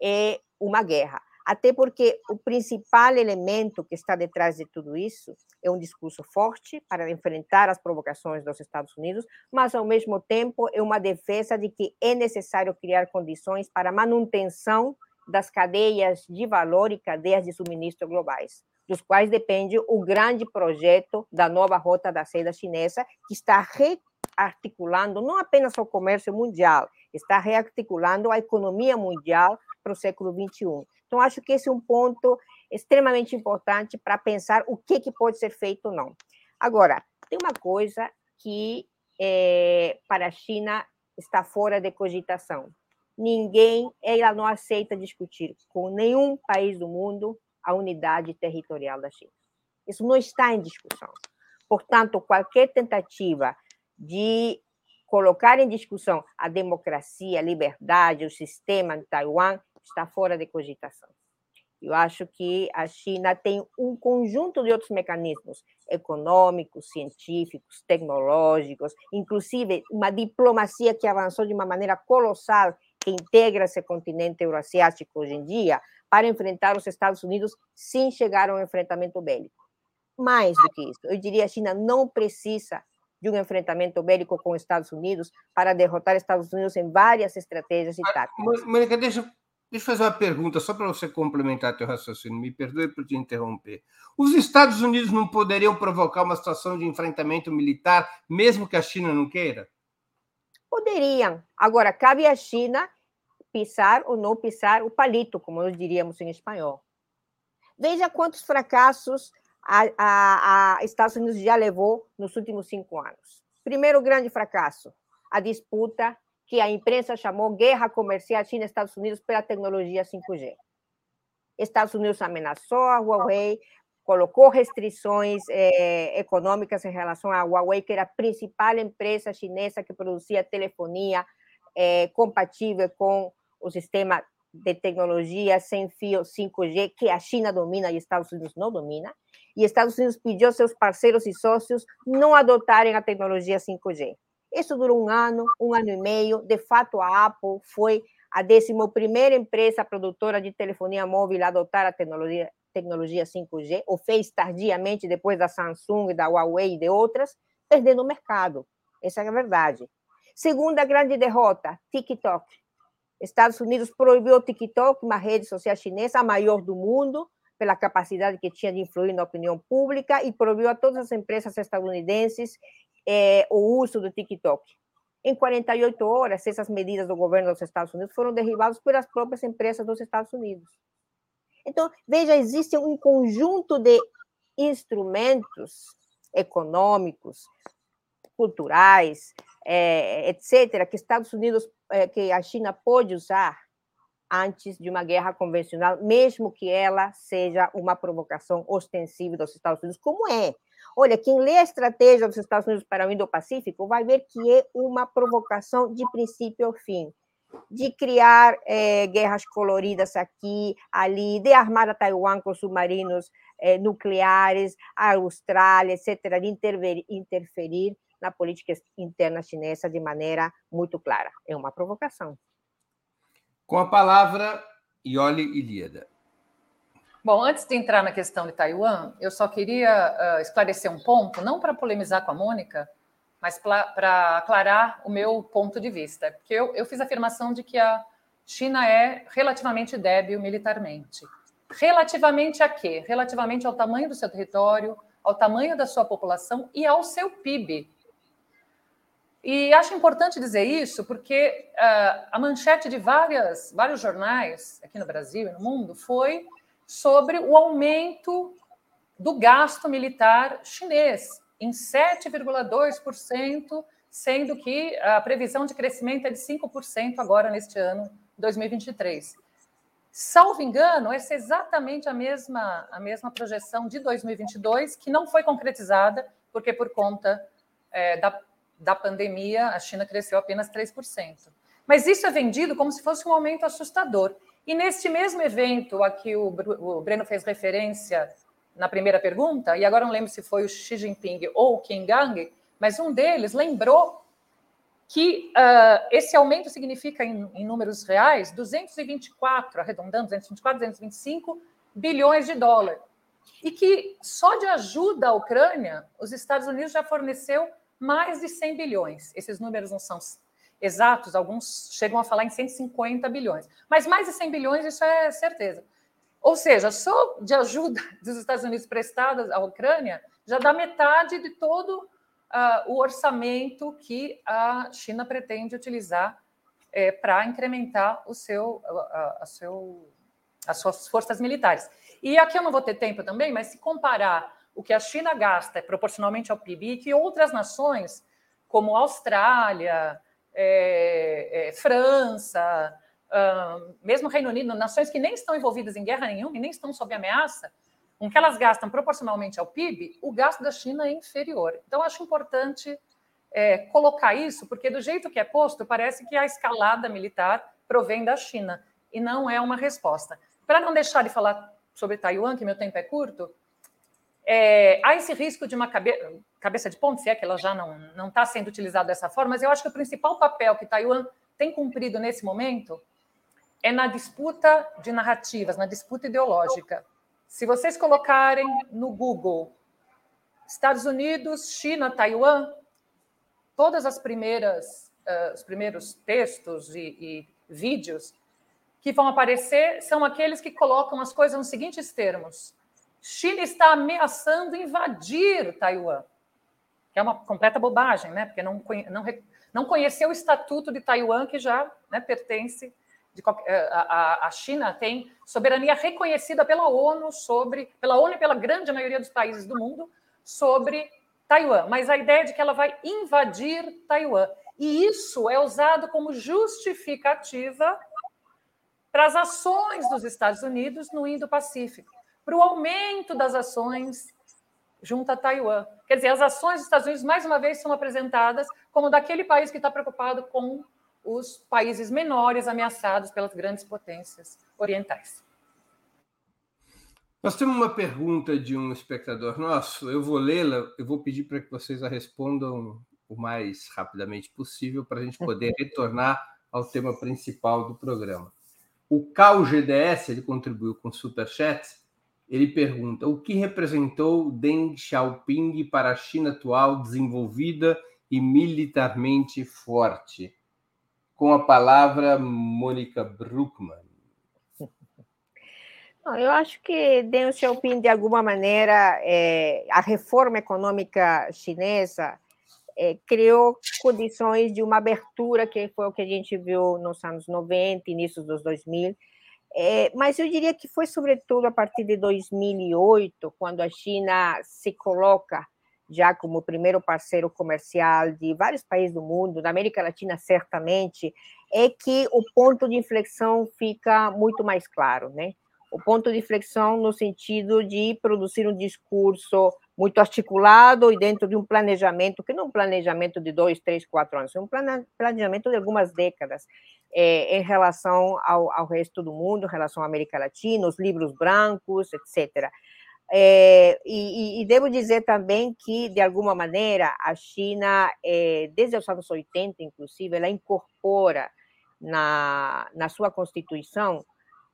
é uma guerra, até porque o principal elemento que está detrás de tudo isso é um discurso forte para enfrentar as provocações dos Estados Unidos, mas, ao mesmo tempo, é uma defesa de que é necessário criar condições para manutenção das cadeias de valor e cadeias de suministro globais dos quais depende o grande projeto da nova rota da seda chinesa, que está rearticulando não apenas o comércio mundial, está rearticulando a economia mundial para o século 21. Então, acho que esse é um ponto extremamente importante para pensar o que, que pode ser feito ou não. Agora, tem uma coisa que é, para a China está fora de cogitação. Ninguém, ela não aceita discutir com nenhum país do mundo a unidade territorial da China. Isso não está em discussão. Portanto, qualquer tentativa de colocar em discussão a democracia, a liberdade, o sistema de Taiwan está fora de cogitação. Eu acho que a China tem um conjunto de outros mecanismos econômicos, científicos, tecnológicos, inclusive uma diplomacia que avançou de uma maneira colossal, que integra esse continente euroasiático hoje em dia, para enfrentar os Estados Unidos sem chegar a um enfrentamento bélico. Mais do que isso, eu diria a China não precisa de um enfrentamento bélico com os Estados Unidos para derrotar os Estados Unidos em várias estratégias e táticas. Mônica, deixa, deixa eu fazer uma pergunta só para você complementar teu raciocínio. Me perdoe por te interromper. Os Estados Unidos não poderiam provocar uma situação de enfrentamento militar, mesmo que a China não queira? Poderiam. Agora, cabe à China pisar ou não pisar o palito, como nós diríamos em espanhol. Veja quantos fracassos a, a, a Estados Unidos já levou nos últimos cinco anos. Primeiro grande fracasso, a disputa que a imprensa chamou guerra comercial China-Estados Unidos pela tecnologia 5G. Estados Unidos ameaçou a Huawei, colocou restrições eh, econômicas em relação à Huawei, que era a principal empresa chinesa que produzia telefonia eh, compatível com o sistema de tecnologia sem fio 5G que a China domina e Estados Unidos não domina. E Estados Unidos pediu seus parceiros e sócios não adotarem a tecnologia 5G. Isso durou um ano, um ano e meio. De fato, a Apple foi a 11 empresa produtora de telefonia móvel a adotar a tecnologia, tecnologia 5G, ou fez tardiamente depois da Samsung, da Huawei e de outras, perdendo o mercado. Essa é a verdade. Segunda grande derrota, TikTok. Estados Unidos proibiu o TikTok, uma rede social chinesa, a maior do mundo, pela capacidade que tinha de influir na opinião pública, e proibiu a todas as empresas estadunidenses eh, o uso do TikTok. Em 48 horas, essas medidas do governo dos Estados Unidos foram derribadas pelas próprias empresas dos Estados Unidos. Então, veja, existe um conjunto de instrumentos econômicos, culturais, é, etc., que Estados Unidos, é, que a China pode usar antes de uma guerra convencional, mesmo que ela seja uma provocação ostensiva dos Estados Unidos, como é. Olha, quem lê a estratégia dos Estados Unidos para o Indo-Pacífico vai ver que é uma provocação de princípio ao fim, de criar é, guerras coloridas aqui, ali, de armar a Taiwan com submarinos é, nucleares, a Austrália, etc., de interferir na política interna chinesa de maneira muito clara. É uma provocação. Com a palavra, Ioli Ilíada. Bom, antes de entrar na questão de Taiwan, eu só queria uh, esclarecer um ponto, não para polemizar com a Mônica, mas para aclarar o meu ponto de vista. Porque eu, eu fiz a afirmação de que a China é relativamente débil militarmente. Relativamente a quê? Relativamente ao tamanho do seu território, ao tamanho da sua população e ao seu PIB. E acho importante dizer isso porque uh, a manchete de várias, vários jornais aqui no Brasil e no mundo foi sobre o aumento do gasto militar chinês em 7,2%, sendo que a previsão de crescimento é de 5% agora neste ano 2023. Salvo engano, essa é exatamente a mesma, a mesma projeção de 2022, que não foi concretizada, porque por conta é, da, da pandemia a China cresceu apenas 3%. Mas isso é vendido como se fosse um aumento assustador. E neste mesmo evento a que o, Breno fez referência na primeira pergunta, e agora não lembro se foi o Xi Jinping ou o Qin Gang, mas um deles lembrou que uh, esse aumento significa, em, em, números reais, 224, arredondando, 224, 225 bilhões de dólares. E que só de ajuda à Ucrânia, os Estados Unidos já forneceu mais de 100 bilhões. Esses números não são exatos, alguns chegam a falar em 150 bilhões. Mas mais de 100 bilhões, isso é certeza. Ou seja, só de ajuda dos Estados Unidos prestada à Ucrânia já dá metade de todo uh, o orçamento que a China pretende utilizar é, para incrementar o seu, a, seu, as suas forças militares. E aqui eu não vou ter tempo também, mas se comparar o que a China gasta proporcionalmente ao PIB, que outras nações, como Austrália, é, é, França, uh, mesmo Reino Unido, nações que nem estão envolvidas em guerra nenhuma e nem estão sob ameaça, com que elas gastam proporcionalmente ao PIB, o gasto da China é inferior. Então, acho importante é, colocar isso, porque do jeito que é posto, parece que a escalada militar provém da China, e não é uma resposta. Para não deixar de falar sobre Taiwan, que meu tempo é curto, é, há esse risco de uma cabe cabeça de ponte, se é que ela já não está sendo utilizada dessa forma, mas eu acho que o principal papel que Taiwan tem cumprido nesse momento é na disputa de narrativas, na disputa ideológica. Se vocês colocarem no Google Estados Unidos, China, Taiwan, todas as primeiras, uh, os primeiros textos e, e vídeos que vão aparecer são aqueles que colocam as coisas nos seguintes termos: China está ameaçando invadir Taiwan, que é uma completa bobagem, né? Porque não, não, não conheceu o estatuto de Taiwan, que já né, pertence de, eh, a, a China tem soberania reconhecida pela ONU sobre, pela ONU e pela grande maioria dos países do mundo sobre Taiwan, mas a ideia de que ela vai invadir Taiwan. E isso é usado como justificativa para as ações dos Estados Unidos no Indo-Pacífico, para o aumento das ações junto a Taiwan. Quer dizer, as ações dos Estados Unidos, mais uma vez, são apresentadas como daquele país que está preocupado com os países menores ameaçados pelas grandes potências orientais. Nós temos uma pergunta de um espectador nosso, eu vou lê-la, eu vou pedir para que vocês a respondam o mais rapidamente possível para a gente poder retornar ao tema principal do programa. O Cal GDS, ele contribuiu com superchat, ele pergunta: o que representou Deng Xiaoping para a China atual desenvolvida e militarmente forte? Com a palavra, Mônica Bruckmann. eu acho que Deng Xiaoping, de alguma maneira, é, a reforma econômica chinesa é, criou condições de uma abertura, que foi o que a gente viu nos anos 90, início dos 2000, é, mas eu diria que foi sobretudo a partir de 2008, quando a China se coloca já como primeiro parceiro comercial de vários países do mundo, da América Latina certamente, é que o ponto de inflexão fica muito mais claro, né? O ponto de inflexão no sentido de produzir um discurso muito articulado e dentro de um planejamento, que não é um planejamento de dois, três, quatro anos, é um planejamento de algumas décadas é, em relação ao, ao resto do mundo, em relação à América Latina, os livros brancos, etc. É, e, e, devo dizer também que, de alguma maneira, a China, é, desde os anos 80, inclusive, ela incorpora na, na sua Constituição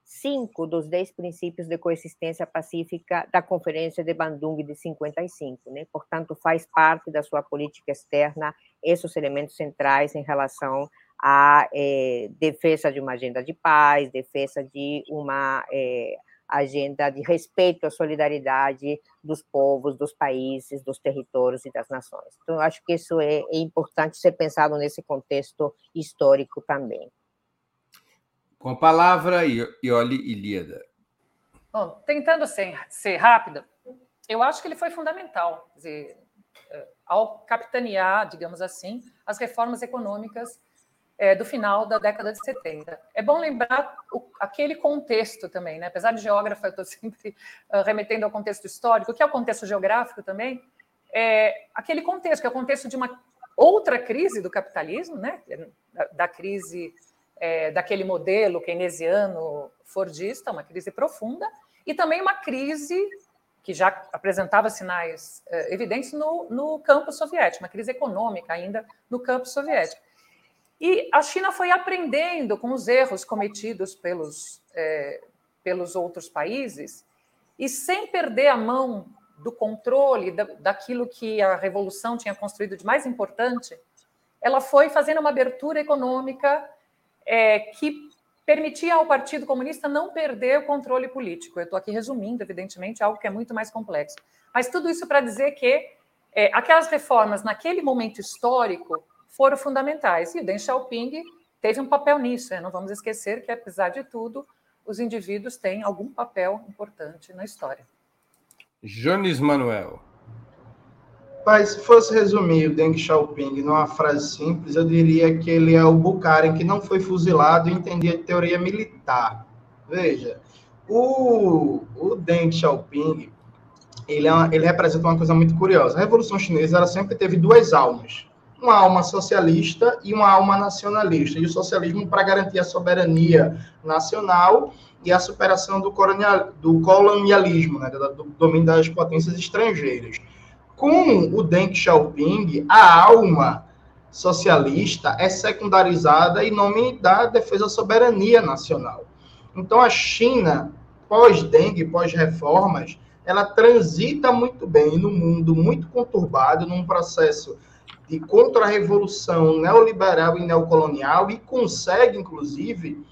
cinco dos dez princípios de coexistência pacífica da Conferência de Bandung de 55. Né? Portanto, faz parte da sua política externa esses elementos centrais em relação à é, defesa de uma agenda de paz, defesa de uma é, agenda de respeito à solidariedade dos povos, dos países, dos territórios e das nações. Então, eu acho que isso é, é importante ser pensado nesse contexto histórico também. Com a palavra, Ioli Ilíada. Bom, tentando ser, ser rápida, eu acho que ele foi fundamental, dizer, eh, ao capitanear, digamos assim, as reformas econômicas é, do final da década de 70. É bom lembrar o, aquele contexto também, né? apesar de geógrafa, eu estou sempre uh, remetendo ao contexto histórico, que é o contexto geográfico também, é aquele contexto, que é o contexto de uma outra crise do capitalismo, né? da, da crise é, daquele modelo keynesiano fordista, uma crise profunda, e também uma crise que já apresentava sinais é, evidentes no, no campo soviético, uma crise econômica ainda no campo soviético. E a China foi aprendendo com os erros cometidos pelos, é, pelos outros países e sem perder a mão do controle da, daquilo que a revolução tinha construído de mais importante, ela foi fazendo uma abertura econômica é, que permitia ao Partido Comunista não perder o controle político. Eu estou aqui resumindo, evidentemente, algo que é muito mais complexo. Mas tudo isso para dizer que é, aquelas reformas, naquele momento histórico, foram fundamentais. E o Deng Xiaoping teve um papel nisso. Né? Não vamos esquecer que, apesar de tudo, os indivíduos têm algum papel importante na história. Jones Manuel. Mas se fosse resumir o Deng Xiaoping numa frase simples, eu diria que ele é o Bukharin que não foi fuzilado e entendia teoria militar. Veja, o, o Deng Xiaoping, ele, é uma, ele representa uma coisa muito curiosa. A Revolução Chinesa ela sempre teve duas almas uma alma socialista e uma alma nacionalista. E o socialismo para garantir a soberania nacional e a superação do, do colonialismo, né, do domínio das potências estrangeiras. Com o Deng Xiaoping, a alma socialista é secundarizada em nome da defesa da soberania nacional. Então, a China, pós-Deng, pós-reformas, ela transita muito bem no mundo muito conturbado, num processo de contra-revolução neoliberal e neocolonial e consegue, inclusive,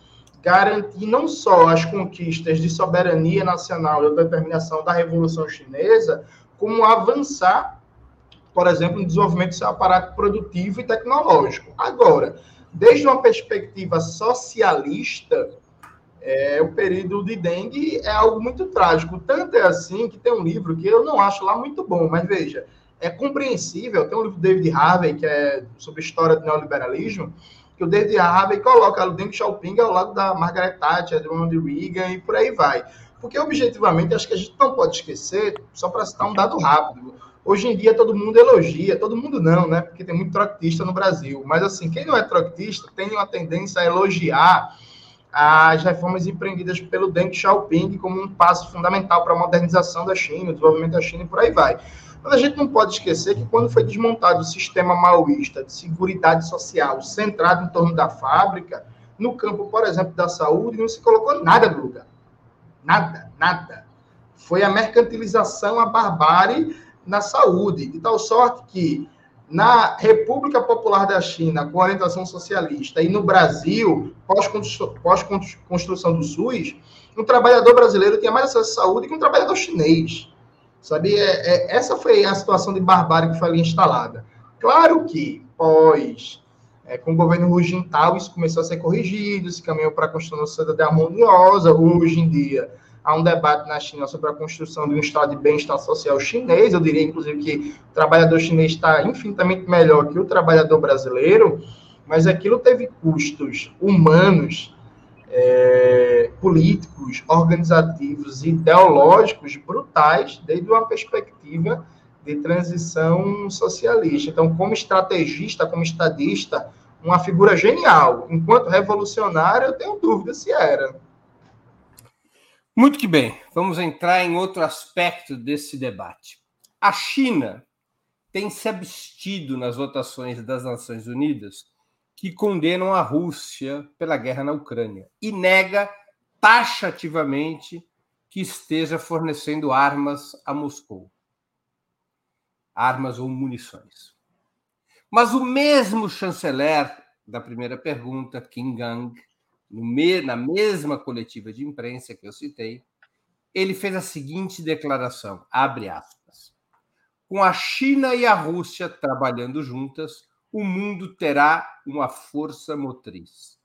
garantir não só as conquistas de soberania nacional e autodeterminação da Revolução Chinesa, como avançar, por exemplo, no desenvolvimento do seu aparato produtivo e tecnológico. Agora, desde uma perspectiva socialista, é, o período de dengue é algo muito trágico. Tanto é assim que tem um livro que eu não acho lá muito bom, mas veja, é compreensível. Tem um livro do David Harvey, que é sobre história do neoliberalismo, que o David Harvey coloca o Deng Xiaoping ao lado da Margaret Thatcher, Ronald Reagan e por aí vai. Porque, objetivamente, acho que a gente não pode esquecer, só para citar um dado rápido, hoje em dia todo mundo elogia, todo mundo não, né? Porque tem muito troctista no Brasil. Mas, assim, quem não é troctista tem uma tendência a elogiar as reformas empreendidas pelo Deng Xiaoping como um passo fundamental para a modernização da China, o desenvolvimento da China e por aí vai. Mas a gente não pode esquecer que quando foi desmontado o sistema maoísta de seguridade social centrado em torno da fábrica, no campo, por exemplo, da saúde, não se colocou nada no lugar. Nada, nada. Foi a mercantilização, a barbárie na saúde, de tal sorte que na República Popular da China, com orientação socialista, e no Brasil, pós-construção do SUS, um trabalhador brasileiro tinha mais acesso à saúde que um trabalhador chinês. Sabe? É, é, essa foi a situação de barbárie que foi ali instalada. Claro que, pós, é, com o governo Hu Jintao, isso começou a ser corrigido, se caminhou para a construção uma sociedade harmoniosa. Hoje em dia, há um debate na China sobre a construção de um estado de bem-estar social chinês. Eu diria, inclusive, que o trabalhador chinês está infinitamente melhor que o trabalhador brasileiro, mas aquilo teve custos humanos é, políticos, organizativos e ideológicos brutais desde uma perspectiva de transição socialista. Então, como estrategista, como estadista, uma figura genial. Enquanto revolucionário, eu tenho dúvida se era. Muito que bem, vamos entrar em outro aspecto desse debate. A China tem se abstido nas votações das Nações Unidas que condenam a Rússia pela guerra na Ucrânia e nega taxativamente que esteja fornecendo armas a Moscou. Armas ou munições. Mas o mesmo chanceler da primeira pergunta, Kim Gang, na mesma coletiva de imprensa que eu citei, ele fez a seguinte declaração, abre aspas. Com a China e a Rússia trabalhando juntas, o mundo terá uma força motriz.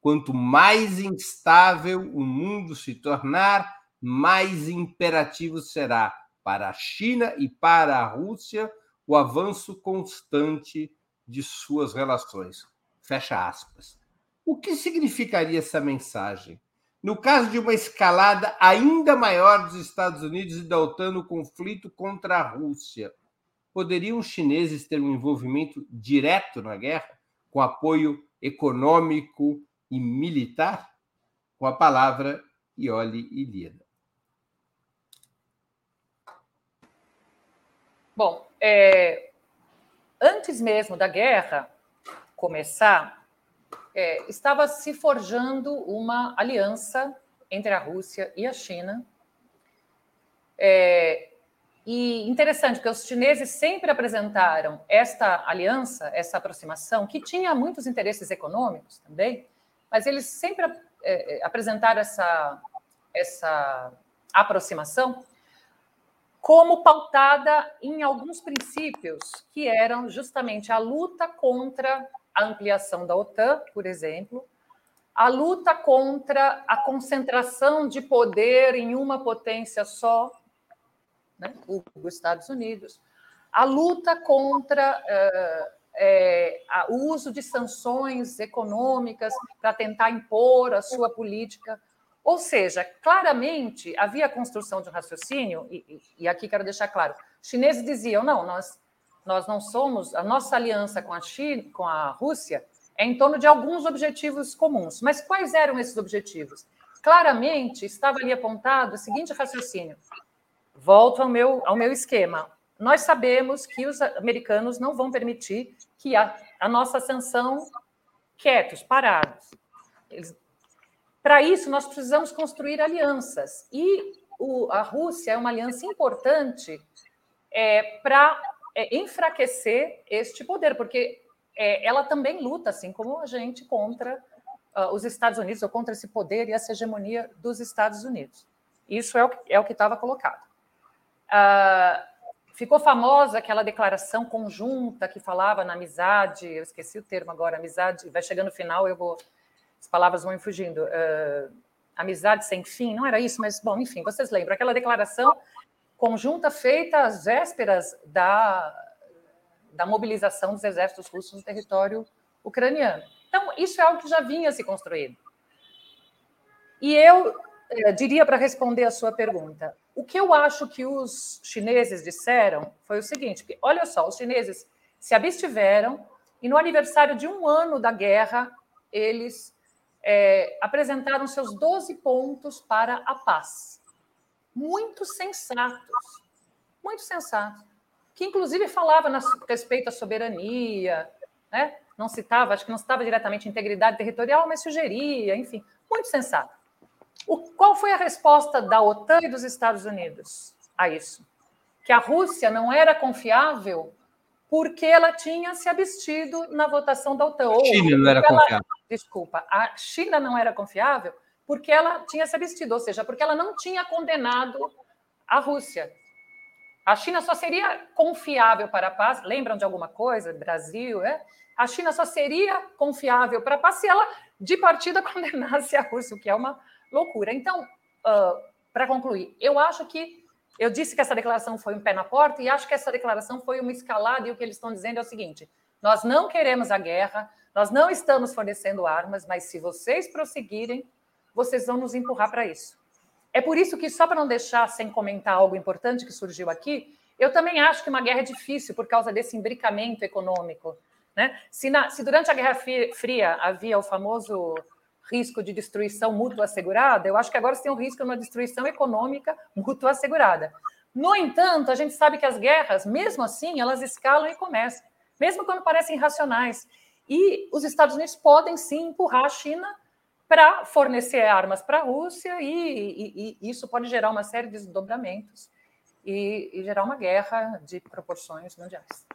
Quanto mais instável o mundo se tornar, mais imperativo será para a China e para a Rússia o avanço constante de suas relações. Fecha aspas. O que significaria essa mensagem? No caso de uma escalada ainda maior dos Estados Unidos e da OTAN no conflito contra a Rússia, poderiam os chineses ter um envolvimento direto na guerra, com apoio econômico e militar? Com a palavra, Ioli Ilíada. Bom, é, antes mesmo da guerra começar, é, estava se forjando uma aliança entre a Rússia e a China. É, e interessante, porque os chineses sempre apresentaram esta aliança, essa aproximação, que tinha muitos interesses econômicos também, mas eles sempre é, apresentaram essa, essa aproximação como pautada em alguns princípios que eram justamente a luta contra a ampliação da OTAN, por exemplo, a luta contra a concentração de poder em uma potência só, né, os Estados Unidos, a luta contra uh, é, o uso de sanções econômicas para tentar impor a sua política. Ou seja, claramente havia a construção de um raciocínio, e, e aqui quero deixar claro: chineses diziam, não, nós, nós não somos, a nossa aliança com a, China, com a Rússia é em torno de alguns objetivos comuns. Mas quais eram esses objetivos? Claramente estava ali apontado o seguinte raciocínio: volto ao meu, ao meu esquema. Nós sabemos que os americanos não vão permitir que a, a nossa sanção quietos, parados. Para isso, nós precisamos construir alianças. E o, a Rússia é uma aliança importante é, para é, enfraquecer este poder, porque é, ela também luta, assim como a gente, contra uh, os Estados Unidos, ou contra esse poder e essa hegemonia dos Estados Unidos. Isso é o, é o que estava colocado. Uh, ficou famosa aquela declaração conjunta que falava na amizade, eu esqueci o termo agora, amizade, vai chegando no final, eu vou, as palavras vão fugindo. Uh, amizade sem fim, não era isso, mas, bom, enfim, vocês lembram, aquela declaração conjunta feita às vésperas da, da mobilização dos exércitos russos no território ucraniano. Então, isso é algo que já vinha se construindo. E eu eh, diria para responder a sua pergunta, o que eu acho que os chineses disseram foi o seguinte: que, olha só, os chineses se abstiveram e no aniversário de um ano da guerra, eles é, apresentaram seus 12 pontos para a paz. Muito sensatos, muito sensatos. Que inclusive falava a respeito à soberania, né? não citava, acho que não citava diretamente integridade territorial, mas sugeria, enfim, muito sensato. O, qual foi a resposta da OTAN e dos Estados Unidos a isso? Que a Rússia não era confiável porque ela tinha se abstido na votação da OTAN. A China não era ela, confiável. Desculpa, a China não era confiável porque ela tinha se abstido, ou seja, porque ela não tinha condenado a Rússia. A China só seria confiável para a paz. Lembram de alguma coisa? Brasil, é? A China só seria confiável para a paz se ela, de partida, condenasse a Rússia, o que é uma loucura. Então, uh, para concluir, eu acho que eu disse que essa declaração foi um pé na porta e acho que essa declaração foi uma escalada e o que eles estão dizendo é o seguinte: nós não queremos a guerra, nós não estamos fornecendo armas, mas se vocês prosseguirem, vocês vão nos empurrar para isso. É por isso que, só para não deixar sem comentar algo importante que surgiu aqui, eu também acho que uma guerra é difícil por causa desse imbricamento econômico. Né? Se, na, se durante a Guerra Fria havia o famoso risco de destruição mútua assegurada, eu acho que agora você tem um risco de uma destruição econômica mútua assegurada. No entanto, a gente sabe que as guerras, mesmo assim, elas escalam e começam, mesmo quando parecem irracionais. E os Estados Unidos podem sim empurrar a China para fornecer armas para a Rússia, e, e, e, isso pode gerar uma série de desdobramentos e, e gerar uma guerra de proporções mundiais.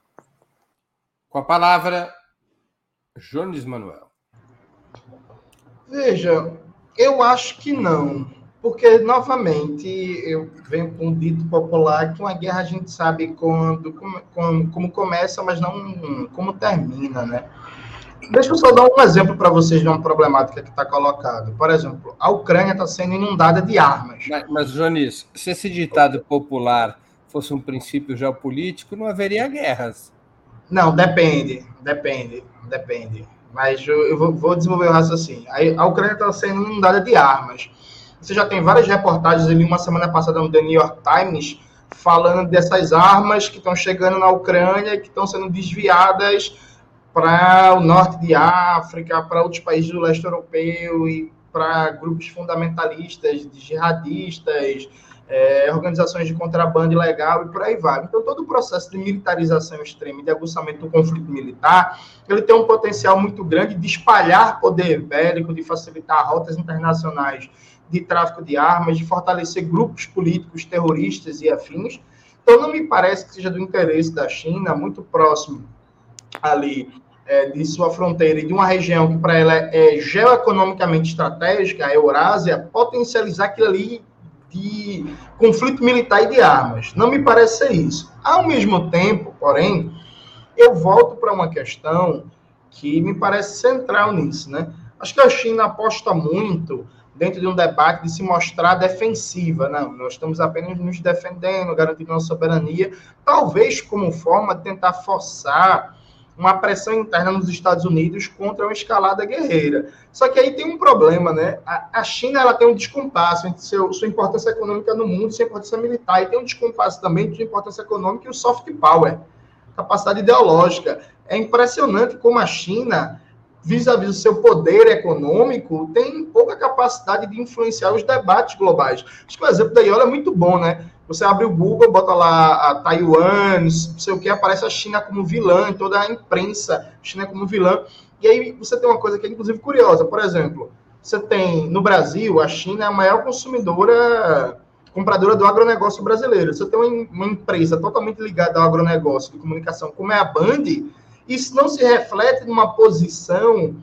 Com a palavra, Jones Manuel. Veja, eu acho que não. Porque, novamente, eu venho com um dito popular que uma guerra a gente sabe quando, como, como começa, mas não como termina, né? Deixa eu só dar um exemplo para vocês de uma problemática que está colocada. Por exemplo, a Ucrânia está sendo inundada de armas. Mas, mas, Jonis, se esse ditado popular fosse um princípio geopolítico, não haveria guerras. Não, depende, depende, depende. Mas eu, eu vou, vou, desenvolver o raciocínio. A, Ucrânia está sendo inundada de armas. Você já tem várias reportagens ali, uma semana passada no The New York Times, falando dessas armas que estão chegando na Ucrânia, que estão sendo desviadas para o norte de África, para outros países do leste europeu e para grupos fundamentalistas, jihadistas, é, organizações de contrabando ilegal e por aí vai. Então, todo o processo de militarização extrema e de aguçamento do conflito militar, ele tem um potencial muito grande de espalhar poder bélico, de facilitar rotas internacionais de tráfico de armas, de fortalecer grupos políticos terroristas e afins. Então, não me parece que seja do interesse da China, muito próximo ali é, de sua fronteira e de uma região que para ela é geoeconomicamente estratégica, a Eurásia, potencializar aquilo ali de conflito militar e de armas. Não me parece ser isso. Ao mesmo tempo, porém, eu volto para uma questão que me parece central nisso, né? Acho que a China aposta muito dentro de um debate de se mostrar defensiva. Não, nós estamos apenas nos defendendo, garantindo nossa soberania, talvez como forma de tentar forçar uma pressão interna nos Estados Unidos contra uma escalada guerreira. Só que aí tem um problema, né? A, a China ela tem um descompasso entre seu, sua importância econômica no mundo sua importância militar, e tem um descompasso também entre importância econômica e o soft power, capacidade ideológica. É impressionante como a China, vis-à-vis do seu poder econômico, tem pouca capacidade de influenciar os debates globais. Acho que o exemplo da Iola é muito bom, né? Você abre o Google, bota lá a Taiwan, não sei o que, aparece a China como vilã, toda a imprensa, China como vilã. E aí você tem uma coisa que é inclusive curiosa, por exemplo, você tem no Brasil, a China é a maior consumidora, compradora do agronegócio brasileiro. Você tem uma, uma empresa totalmente ligada ao agronegócio de comunicação, como é a Band, isso não se reflete numa posição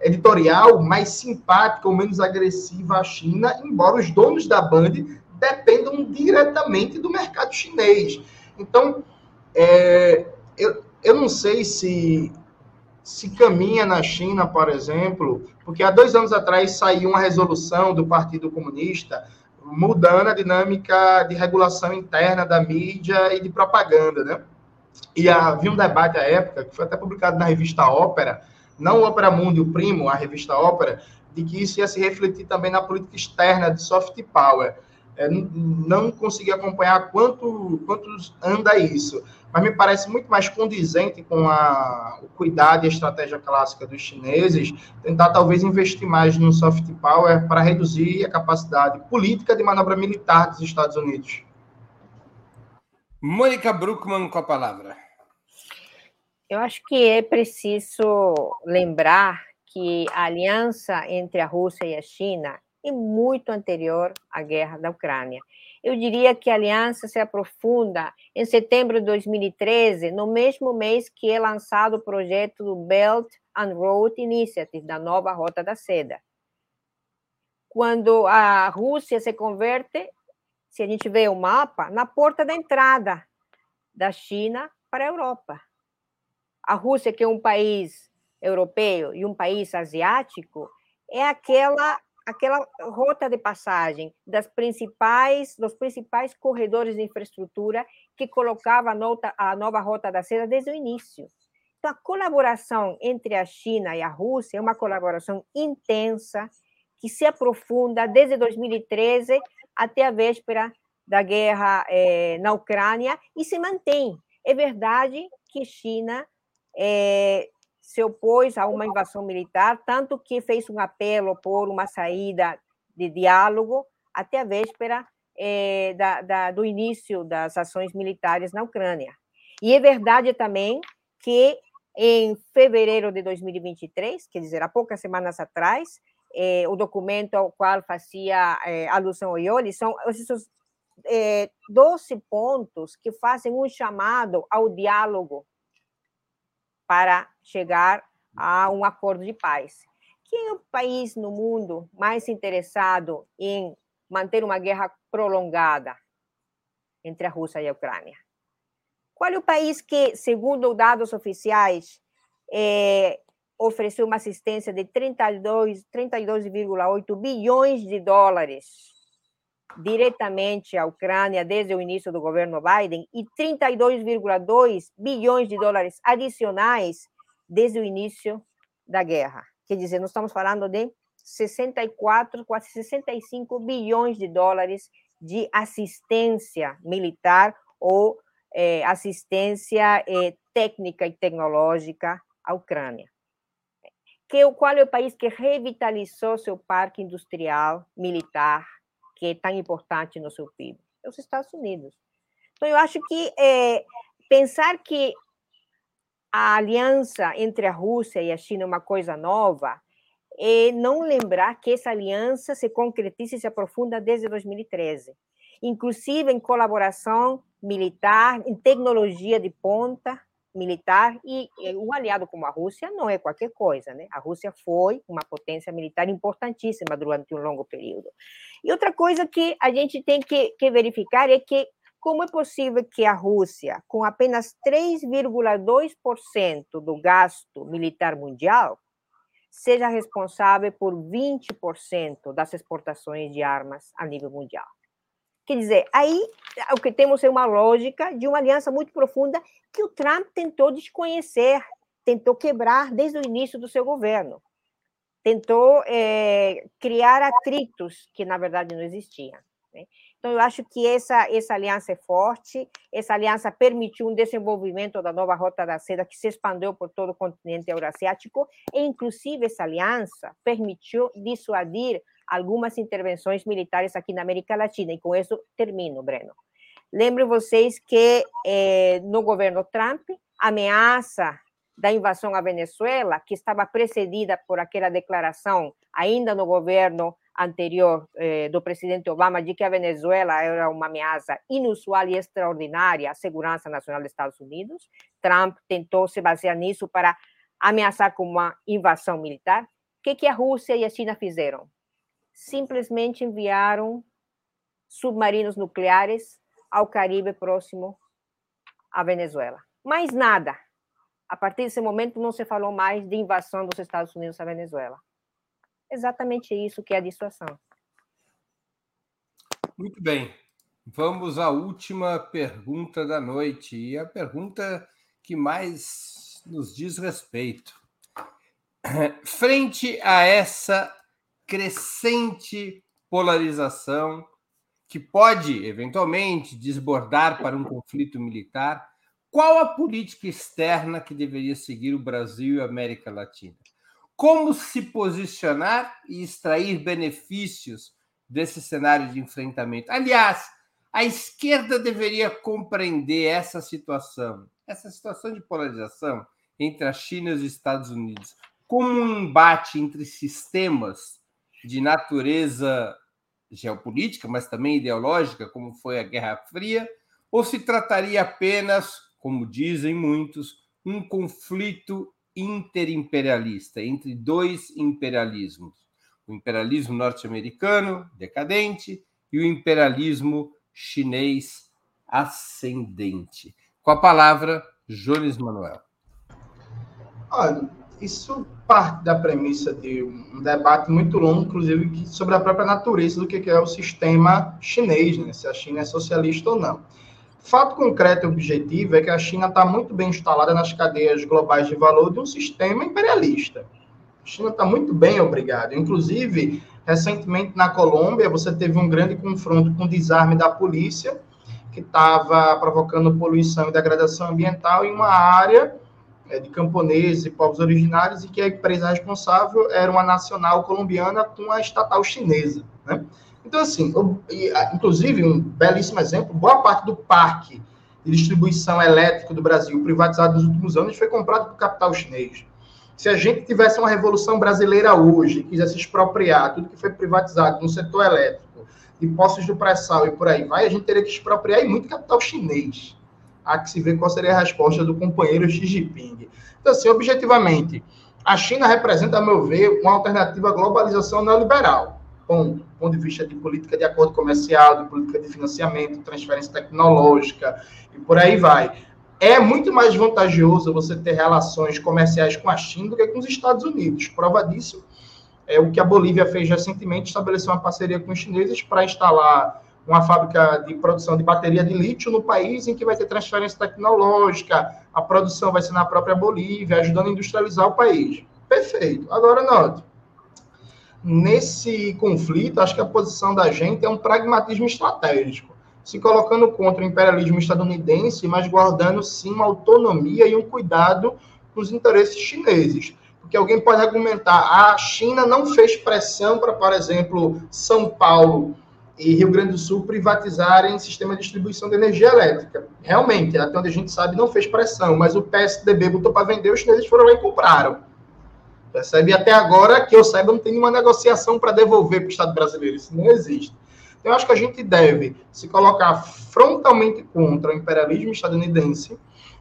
editorial mais simpática ou menos agressiva à China, embora os donos da Band dependam diretamente do mercado chinês. Então, é, eu, eu não sei se se caminha na China, por exemplo, porque há dois anos atrás saiu uma resolução do Partido Comunista mudando a dinâmica de regulação interna da mídia e de propaganda, né? E havia um debate à época, que foi até publicado na revista Ópera, não Ópera Mundo, o primo, a revista Ópera, de que isso ia se refletir também na política externa de soft power é, não consegui acompanhar quanto, quanto anda isso, mas me parece muito mais condizente com a, o cuidado e a estratégia clássica dos chineses, tentar talvez investir mais no soft power para reduzir a capacidade política de manobra militar dos Estados Unidos. Mônica Bruckmann com a palavra. Eu acho que é preciso lembrar que a aliança entre a Rússia e a China e muito anterior à guerra da Ucrânia. Eu diria que a aliança se aprofunda em setembro de 2013, no mesmo mês que é lançado o projeto do Belt and Road Initiative, da nova Rota da Seda. Quando a Rússia se converte, se a gente vê o mapa, na porta da entrada da China para a Europa. A Rússia, que é um país europeu e um país asiático, é aquela aquela rota de passagem das principais, dos principais corredores de infraestrutura que colocava a, a nova rota da seda desde o início. Então, a colaboração entre a China e a Rússia é uma colaboração intensa que se aprofunda desde 2013 até a véspera da guerra eh, na Ucrânia e se mantém. É verdade que China eh, se opôs a uma invasão militar, tanto que fez um apelo por uma saída de diálogo até a véspera é, da, da, do início das ações militares na Ucrânia. E é verdade também que em fevereiro de 2023, quer dizer, há poucas semanas atrás, é, o documento ao qual fazia é, alusão o Ioli são esses é, 12 pontos que fazem um chamado ao diálogo para chegar a um acordo de paz. Quem é o país no mundo mais interessado em manter uma guerra prolongada entre a Rússia e a Ucrânia? Qual é o país que, segundo dados oficiais, é, ofereceu uma assistência de 32,8 32, bilhões de dólares diretamente à Ucrânia desde o início do governo Biden e 32,2 bilhões de dólares adicionais desde o início da guerra. Quer dizer, nós estamos falando de 64, quase 65 bilhões de dólares de assistência militar ou é, assistência é, técnica e tecnológica à Ucrânia. Que, qual é o país que revitalizou seu parque industrial militar, que é tão importante no seu PIB? É os Estados Unidos. Então, eu acho que é, pensar que a aliança entre a Rússia e a China é uma coisa nova é não lembrar que essa aliança se concretiza e se aprofunda desde 2013, inclusive em colaboração militar, em tecnologia de ponta militar, e um aliado como a Rússia não é qualquer coisa, né? A Rússia foi uma potência militar importantíssima durante um longo período. E outra coisa que a gente tem que, que verificar é que como é possível que a Rússia, com apenas 3,2% do gasto militar mundial, seja responsável por 20% das exportações de armas a nível mundial? Quer dizer, aí o que temos é uma lógica de uma aliança muito profunda que o Trump tentou desconhecer, tentou quebrar desde o início do seu governo. Tentou é, criar atritos que, na verdade, não existiam. Né? Então, eu acho que essa, essa aliança é forte, essa aliança permitiu um desenvolvimento da nova Rota da Seda que se expandeu por todo o continente eurasiático, e, inclusive, essa aliança permitiu dissuadir algumas intervenções militares aqui na América Latina. E com isso termino, Breno. Lembro vocês que eh, no governo Trump, a ameaça da invasão à Venezuela, que estava precedida por aquela declaração ainda no governo anterior eh, do presidente Obama de que a Venezuela era uma ameaça inusual e extraordinária à segurança nacional dos Estados Unidos. Trump tentou se basear nisso para ameaçar com uma invasão militar. O que, que a Rússia e a China fizeram? simplesmente enviaram submarinos nucleares ao Caribe próximo à Venezuela. Mais nada. A partir desse momento não se falou mais de invasão dos Estados Unidos à Venezuela. Exatamente isso que é a dissuasão. Muito bem. Vamos à última pergunta da noite e a pergunta que mais nos diz respeito. Frente a essa crescente polarização que pode, eventualmente, desbordar para um conflito militar. Qual a política externa que deveria seguir o Brasil e a América Latina? Como se posicionar e extrair benefícios desse cenário de enfrentamento? Aliás, a esquerda deveria compreender essa situação, essa situação de polarização entre a China e os Estados Unidos, como um embate entre sistemas de natureza geopolítica, mas também ideológica, como foi a Guerra Fria, ou se trataria apenas, como dizem muitos, um conflito interimperialista entre dois imperialismos, o imperialismo norte-americano decadente e o imperialismo chinês ascendente. Com a palavra, Jones Manuel. Olha, isso parte da premissa de um debate muito longo, inclusive, sobre a própria natureza do que é o sistema chinês, né? se a China é socialista ou não. Fato concreto e objetivo é que a China está muito bem instalada nas cadeias globais de valor de um sistema imperialista. A China está muito bem, obrigado. Inclusive, recentemente na Colômbia, você teve um grande confronto com o desarme da polícia, que estava provocando poluição e degradação ambiental em uma área é, de camponeses e povos originários, e que a empresa responsável era uma nacional colombiana com a estatal chinesa. Né? Então, assim, inclusive, um belíssimo exemplo, boa parte do parque de distribuição elétrica do Brasil, privatizado nos últimos anos, foi comprado por capital chinês. Se a gente tivesse uma revolução brasileira hoje, quisesse expropriar tudo que foi privatizado no setor elétrico, de postos do pré-sal e por aí vai, a gente teria que expropriar e muito capital chinês. Há que se ver qual seria a resposta do companheiro Xi Jinping. Então, assim, objetivamente, a China representa, a meu ver, uma alternativa à globalização neoliberal. Bom, ponto de vista de política de acordo comercial, de política de financiamento, transferência tecnológica e por aí vai. É muito mais vantajoso você ter relações comerciais com a China do que com os Estados Unidos. Prova disso é o que a Bolívia fez recentemente, estabeleceu uma parceria com os chineses para instalar uma fábrica de produção de bateria de lítio no país, em que vai ter transferência tecnológica, a produção vai ser na própria Bolívia, ajudando a industrializar o país. Perfeito. Agora, note, nesse conflito, acho que a posição da gente é um pragmatismo estratégico, se colocando contra o imperialismo estadunidense, mas guardando sim uma autonomia e um cuidado com os interesses chineses. Porque alguém pode argumentar, a China não fez pressão para, por exemplo, São Paulo e Rio Grande do Sul privatizarem sistema de distribuição de energia elétrica. Realmente, até onde a gente sabe, não fez pressão, mas o PSDB botou para vender, os chineses foram lá e compraram. Percebe? E até agora, que eu saiba, não tem nenhuma negociação para devolver para o Estado brasileiro. Isso não existe. Então, eu acho que a gente deve se colocar frontalmente contra o imperialismo estadunidense.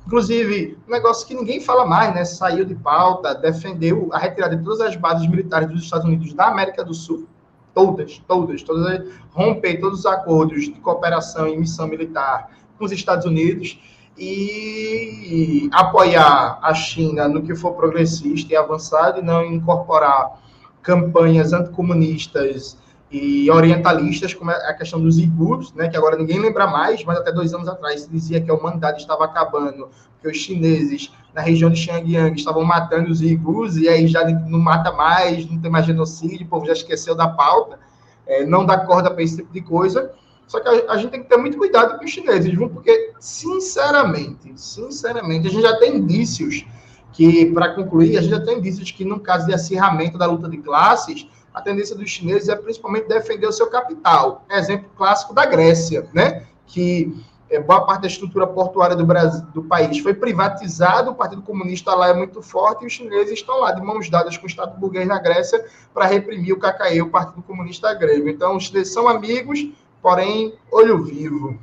Inclusive, um negócio que ninguém fala mais, né? Saiu de pauta, defendeu a retirada de todas as bases militares dos Estados Unidos da América do Sul. Todas, todas, todas. Romper todos os acordos de cooperação e missão militar com os Estados Unidos e apoiar a China no que for progressista e avançado e não incorporar campanhas anticomunistas e orientalistas, como a questão dos uigures, né, que agora ninguém lembra mais, mas até dois anos atrás se dizia que a humanidade estava acabando, que os chineses na região de Xinjiang estavam matando os uigures, e aí já não mata mais, não tem mais genocídio, o povo já esqueceu da pauta, é, não dá corda para esse tipo de coisa. Só que a, a, gente tem que ter muito cuidado com os chineses, viu? porque, sinceramente, sinceramente, a gente já tem indícios que, para concluir, a gente já tem indícios que, no caso de acirramento da luta de classes, a tendência dos chineses é principalmente defender o seu capital. Exemplo clássico da Grécia, né? que é, boa parte da estrutura portuária do, Brasil, do país foi privatizada, o Partido Comunista lá é muito forte e os chineses estão lá de mãos dadas com o Estado burguês na Grécia para reprimir o KKE, o Partido Comunista Grego. Então, os chineses são amigos, porém, olho vivo.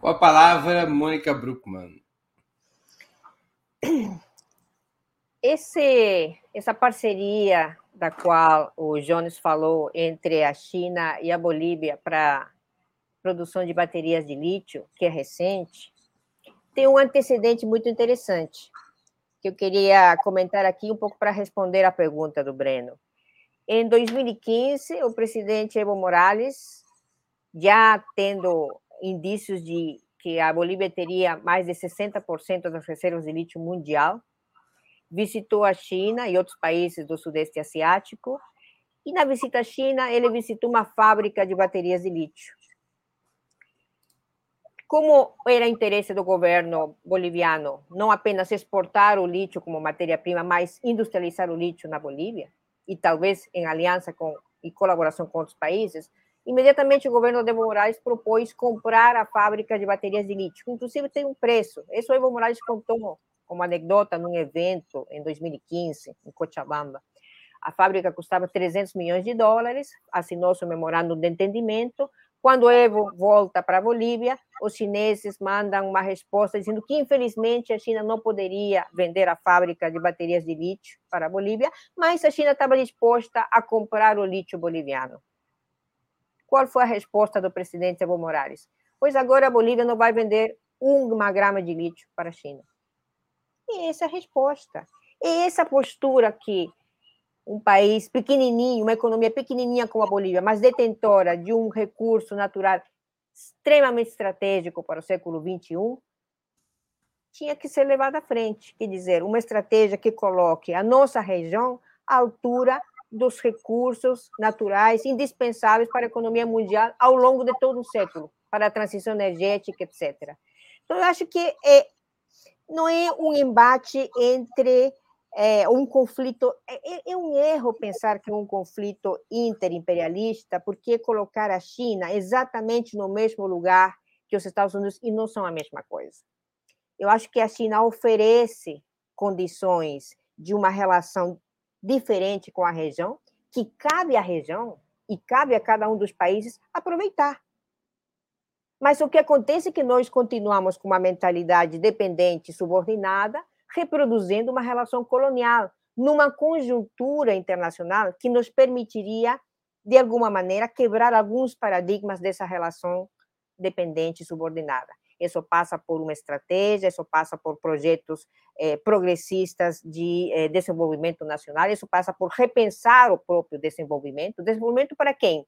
Com a palavra, Mônica Bruckmann. Esse, essa parceria da qual o Jones falou entre a China e a Bolívia para produção de baterias de lítio, que é recente, tem um antecedente muito interessante, que eu queria comentar aqui um pouco para responder à pergunta do Breno. Em 2015, o presidente Evo Morales, já tendo indícios de que a Bolívia teria mais de 60% das reservas de lítio mundial, visitou a China e outros países do Sudeste Asiático. E na visita à China, ele visitou uma fábrica de baterias de lítio. Como era interesse do governo boliviano não apenas exportar o lítio como matéria-prima, mas industrializar o lítio na Bolívia, e talvez em aliança com e colaboração com outros países, imediatamente o governo Evo Morales propôs comprar a fábrica de baterias de lítio. Inclusive tem um preço. Isso o Evo Morales contou como anedota num evento em 2015 em Cochabamba. A fábrica custava 300 milhões de dólares, assinou seu memorando de entendimento. Quando Evo volta para a Bolívia, os chineses mandam uma resposta dizendo que, infelizmente, a China não poderia vender a fábrica de baterias de lítio para a Bolívia, mas a China estava disposta a comprar o lítio boliviano. Qual foi a resposta do presidente Evo Morales? Pois agora a Bolívia não vai vender uma grama de lítio para a China. E essa é a resposta. E essa postura que um país pequenininho, uma economia pequenininha como a Bolívia, mas detentora de um recurso natural extremamente estratégico para o século XXI, tinha que ser levada à frente. Quer dizer, uma estratégia que coloque a nossa região à altura dos recursos naturais indispensáveis para a economia mundial ao longo de todo o século, para a transição energética, etc. Então, eu acho que é, não é um embate entre é, um conflito. É, é, é, um erro pensar que é um conflito interimperialista, porque colocar a China exatamente no mesmo lugar que os Estados Unidos e não são a mesma coisa. Eu acho que a China oferece condições de uma relação diferente com a região, que cabe à região e cabe a cada um dos países aproveitar. Mas o que acontece é que nós continuamos com uma mentalidade dependente, subordinada, reproduzindo uma relação colonial, numa conjuntura internacional que nos permitiria, de alguma maneira, quebrar alguns paradigmas dessa relação dependente e subordinada. Isso passa por uma estratégia, isso passa por projetos eh, progressistas de eh, desenvolvimento nacional, isso passa por repensar o próprio desenvolvimento. Desenvolvimento para quem?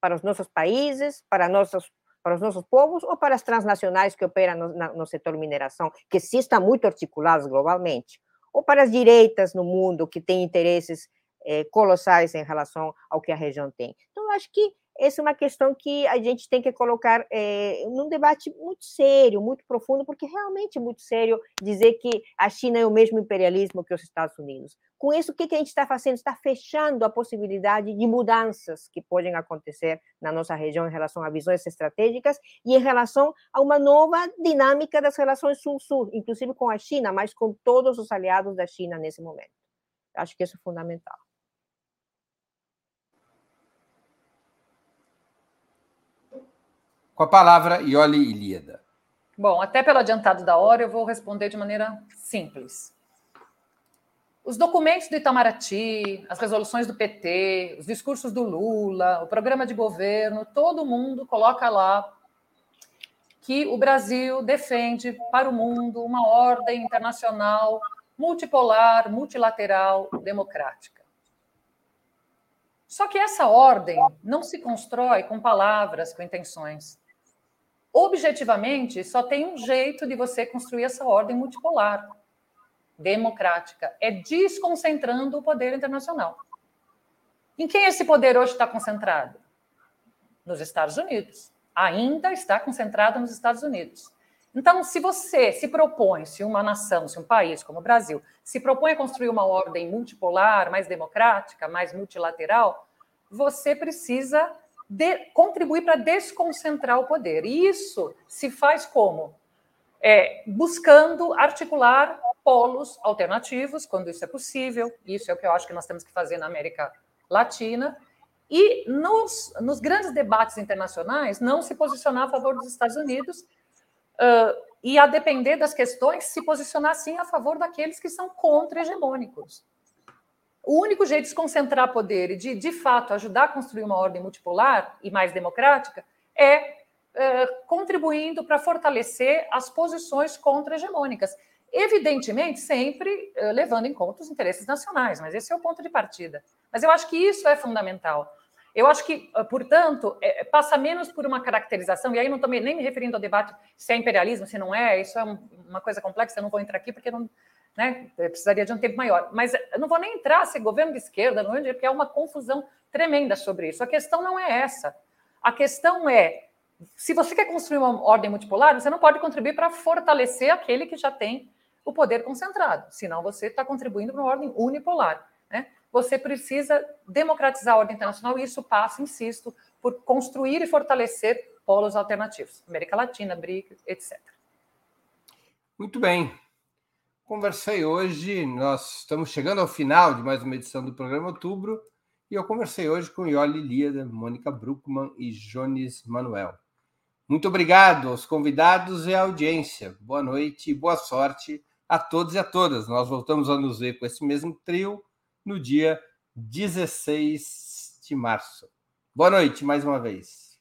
Para os nossos países, para nossos para os nossos povos ou para as transnacionais que operam no, na, no setor mineração, que sim estão muito articulados globalmente, ou para as direitas no mundo que têm interesses eh, colossais em relação ao que a região tem. Então, acho que essa é uma questão que a gente tem que colocar é, num debate muito sério, muito profundo, porque realmente é muito sério dizer que a China é o mesmo imperialismo que os Estados Unidos. Com isso, o que, que a gente está fazendo? Está fechando a possibilidade de mudanças que podem acontecer na nossa região em relação a visões estratégicas e em relação a uma nova dinâmica das relações Sul-Sul, inclusive com a China, mas com todos os aliados da China nesse momento. Acho que isso é fundamental. Com a palavra, Ioli Ilíada. Bom, até pelo adiantado da hora, eu vou responder de maneira simples. Os documentos do Itamaraty, as resoluções do PT, os discursos do Lula, o programa de governo, todo mundo coloca lá que o Brasil defende para o mundo uma ordem internacional multipolar, multilateral, democrática. Só que essa ordem não se constrói com palavras, com intenções objetivamente, só tem um jeito de você construir essa ordem multipolar, democrática, é desconcentrando o poder internacional. Em quem esse poder hoje está concentrado? Nos Estados Unidos. Ainda está concentrado nos Estados Unidos. Então, se você se propõe, se uma nação, se um país como o Brasil, se propõe a construir uma ordem multipolar, mais democrática, mais multilateral, você precisa de, contribuir para desconcentrar o poder. E isso se faz como? É, buscando articular polos alternativos, quando isso é possível, isso é o que eu acho que nós temos que fazer na América Latina, e nos, nos grandes debates internacionais, não se posicionar a favor dos Estados Unidos, uh, e a depender das questões, se posicionar sim a favor daqueles que são contra-hegemônicos. O único jeito de se concentrar poder e de, de fato, ajudar a construir uma ordem multipolar e mais democrática é, é contribuindo para fortalecer as posições contra-hegemônicas. Evidentemente, sempre é, levando em conta os interesses nacionais, mas esse é o ponto de partida. Mas eu acho que isso é fundamental. Eu acho que, é, portanto, é, passa menos por uma caracterização, e aí não estou nem me referindo ao debate se é imperialismo, se não é, isso é uma coisa complexa, eu não vou entrar aqui porque não, né? Precisaria de um tempo maior. Mas não vou nem entrar se governo de esquerda, não é, porque é uma confusão tremenda sobre isso. A questão não é essa. A questão é, se você quer construir uma ordem multipolar, você não pode contribuir para fortalecer aquele que já tem o poder concentrado, senão você está contribuindo para uma ordem unipolar. Né? Você precisa democratizar a ordem internacional e isso passa, insisto, por construir e fortalecer polos alternativos. América Latina, BRIC, etc. Muito bem. Conversei hoje, nós estamos chegando ao final de mais uma edição do programa Outubro, e eu conversei hoje com Ioli Líada, Mônica Bruckmann e Jones Manuel. Muito obrigado aos convidados e à audiência. Boa noite e boa sorte a todos e a todas. Nós voltamos a nos ver com esse mesmo trio no dia 16 de março. Boa noite mais uma vez.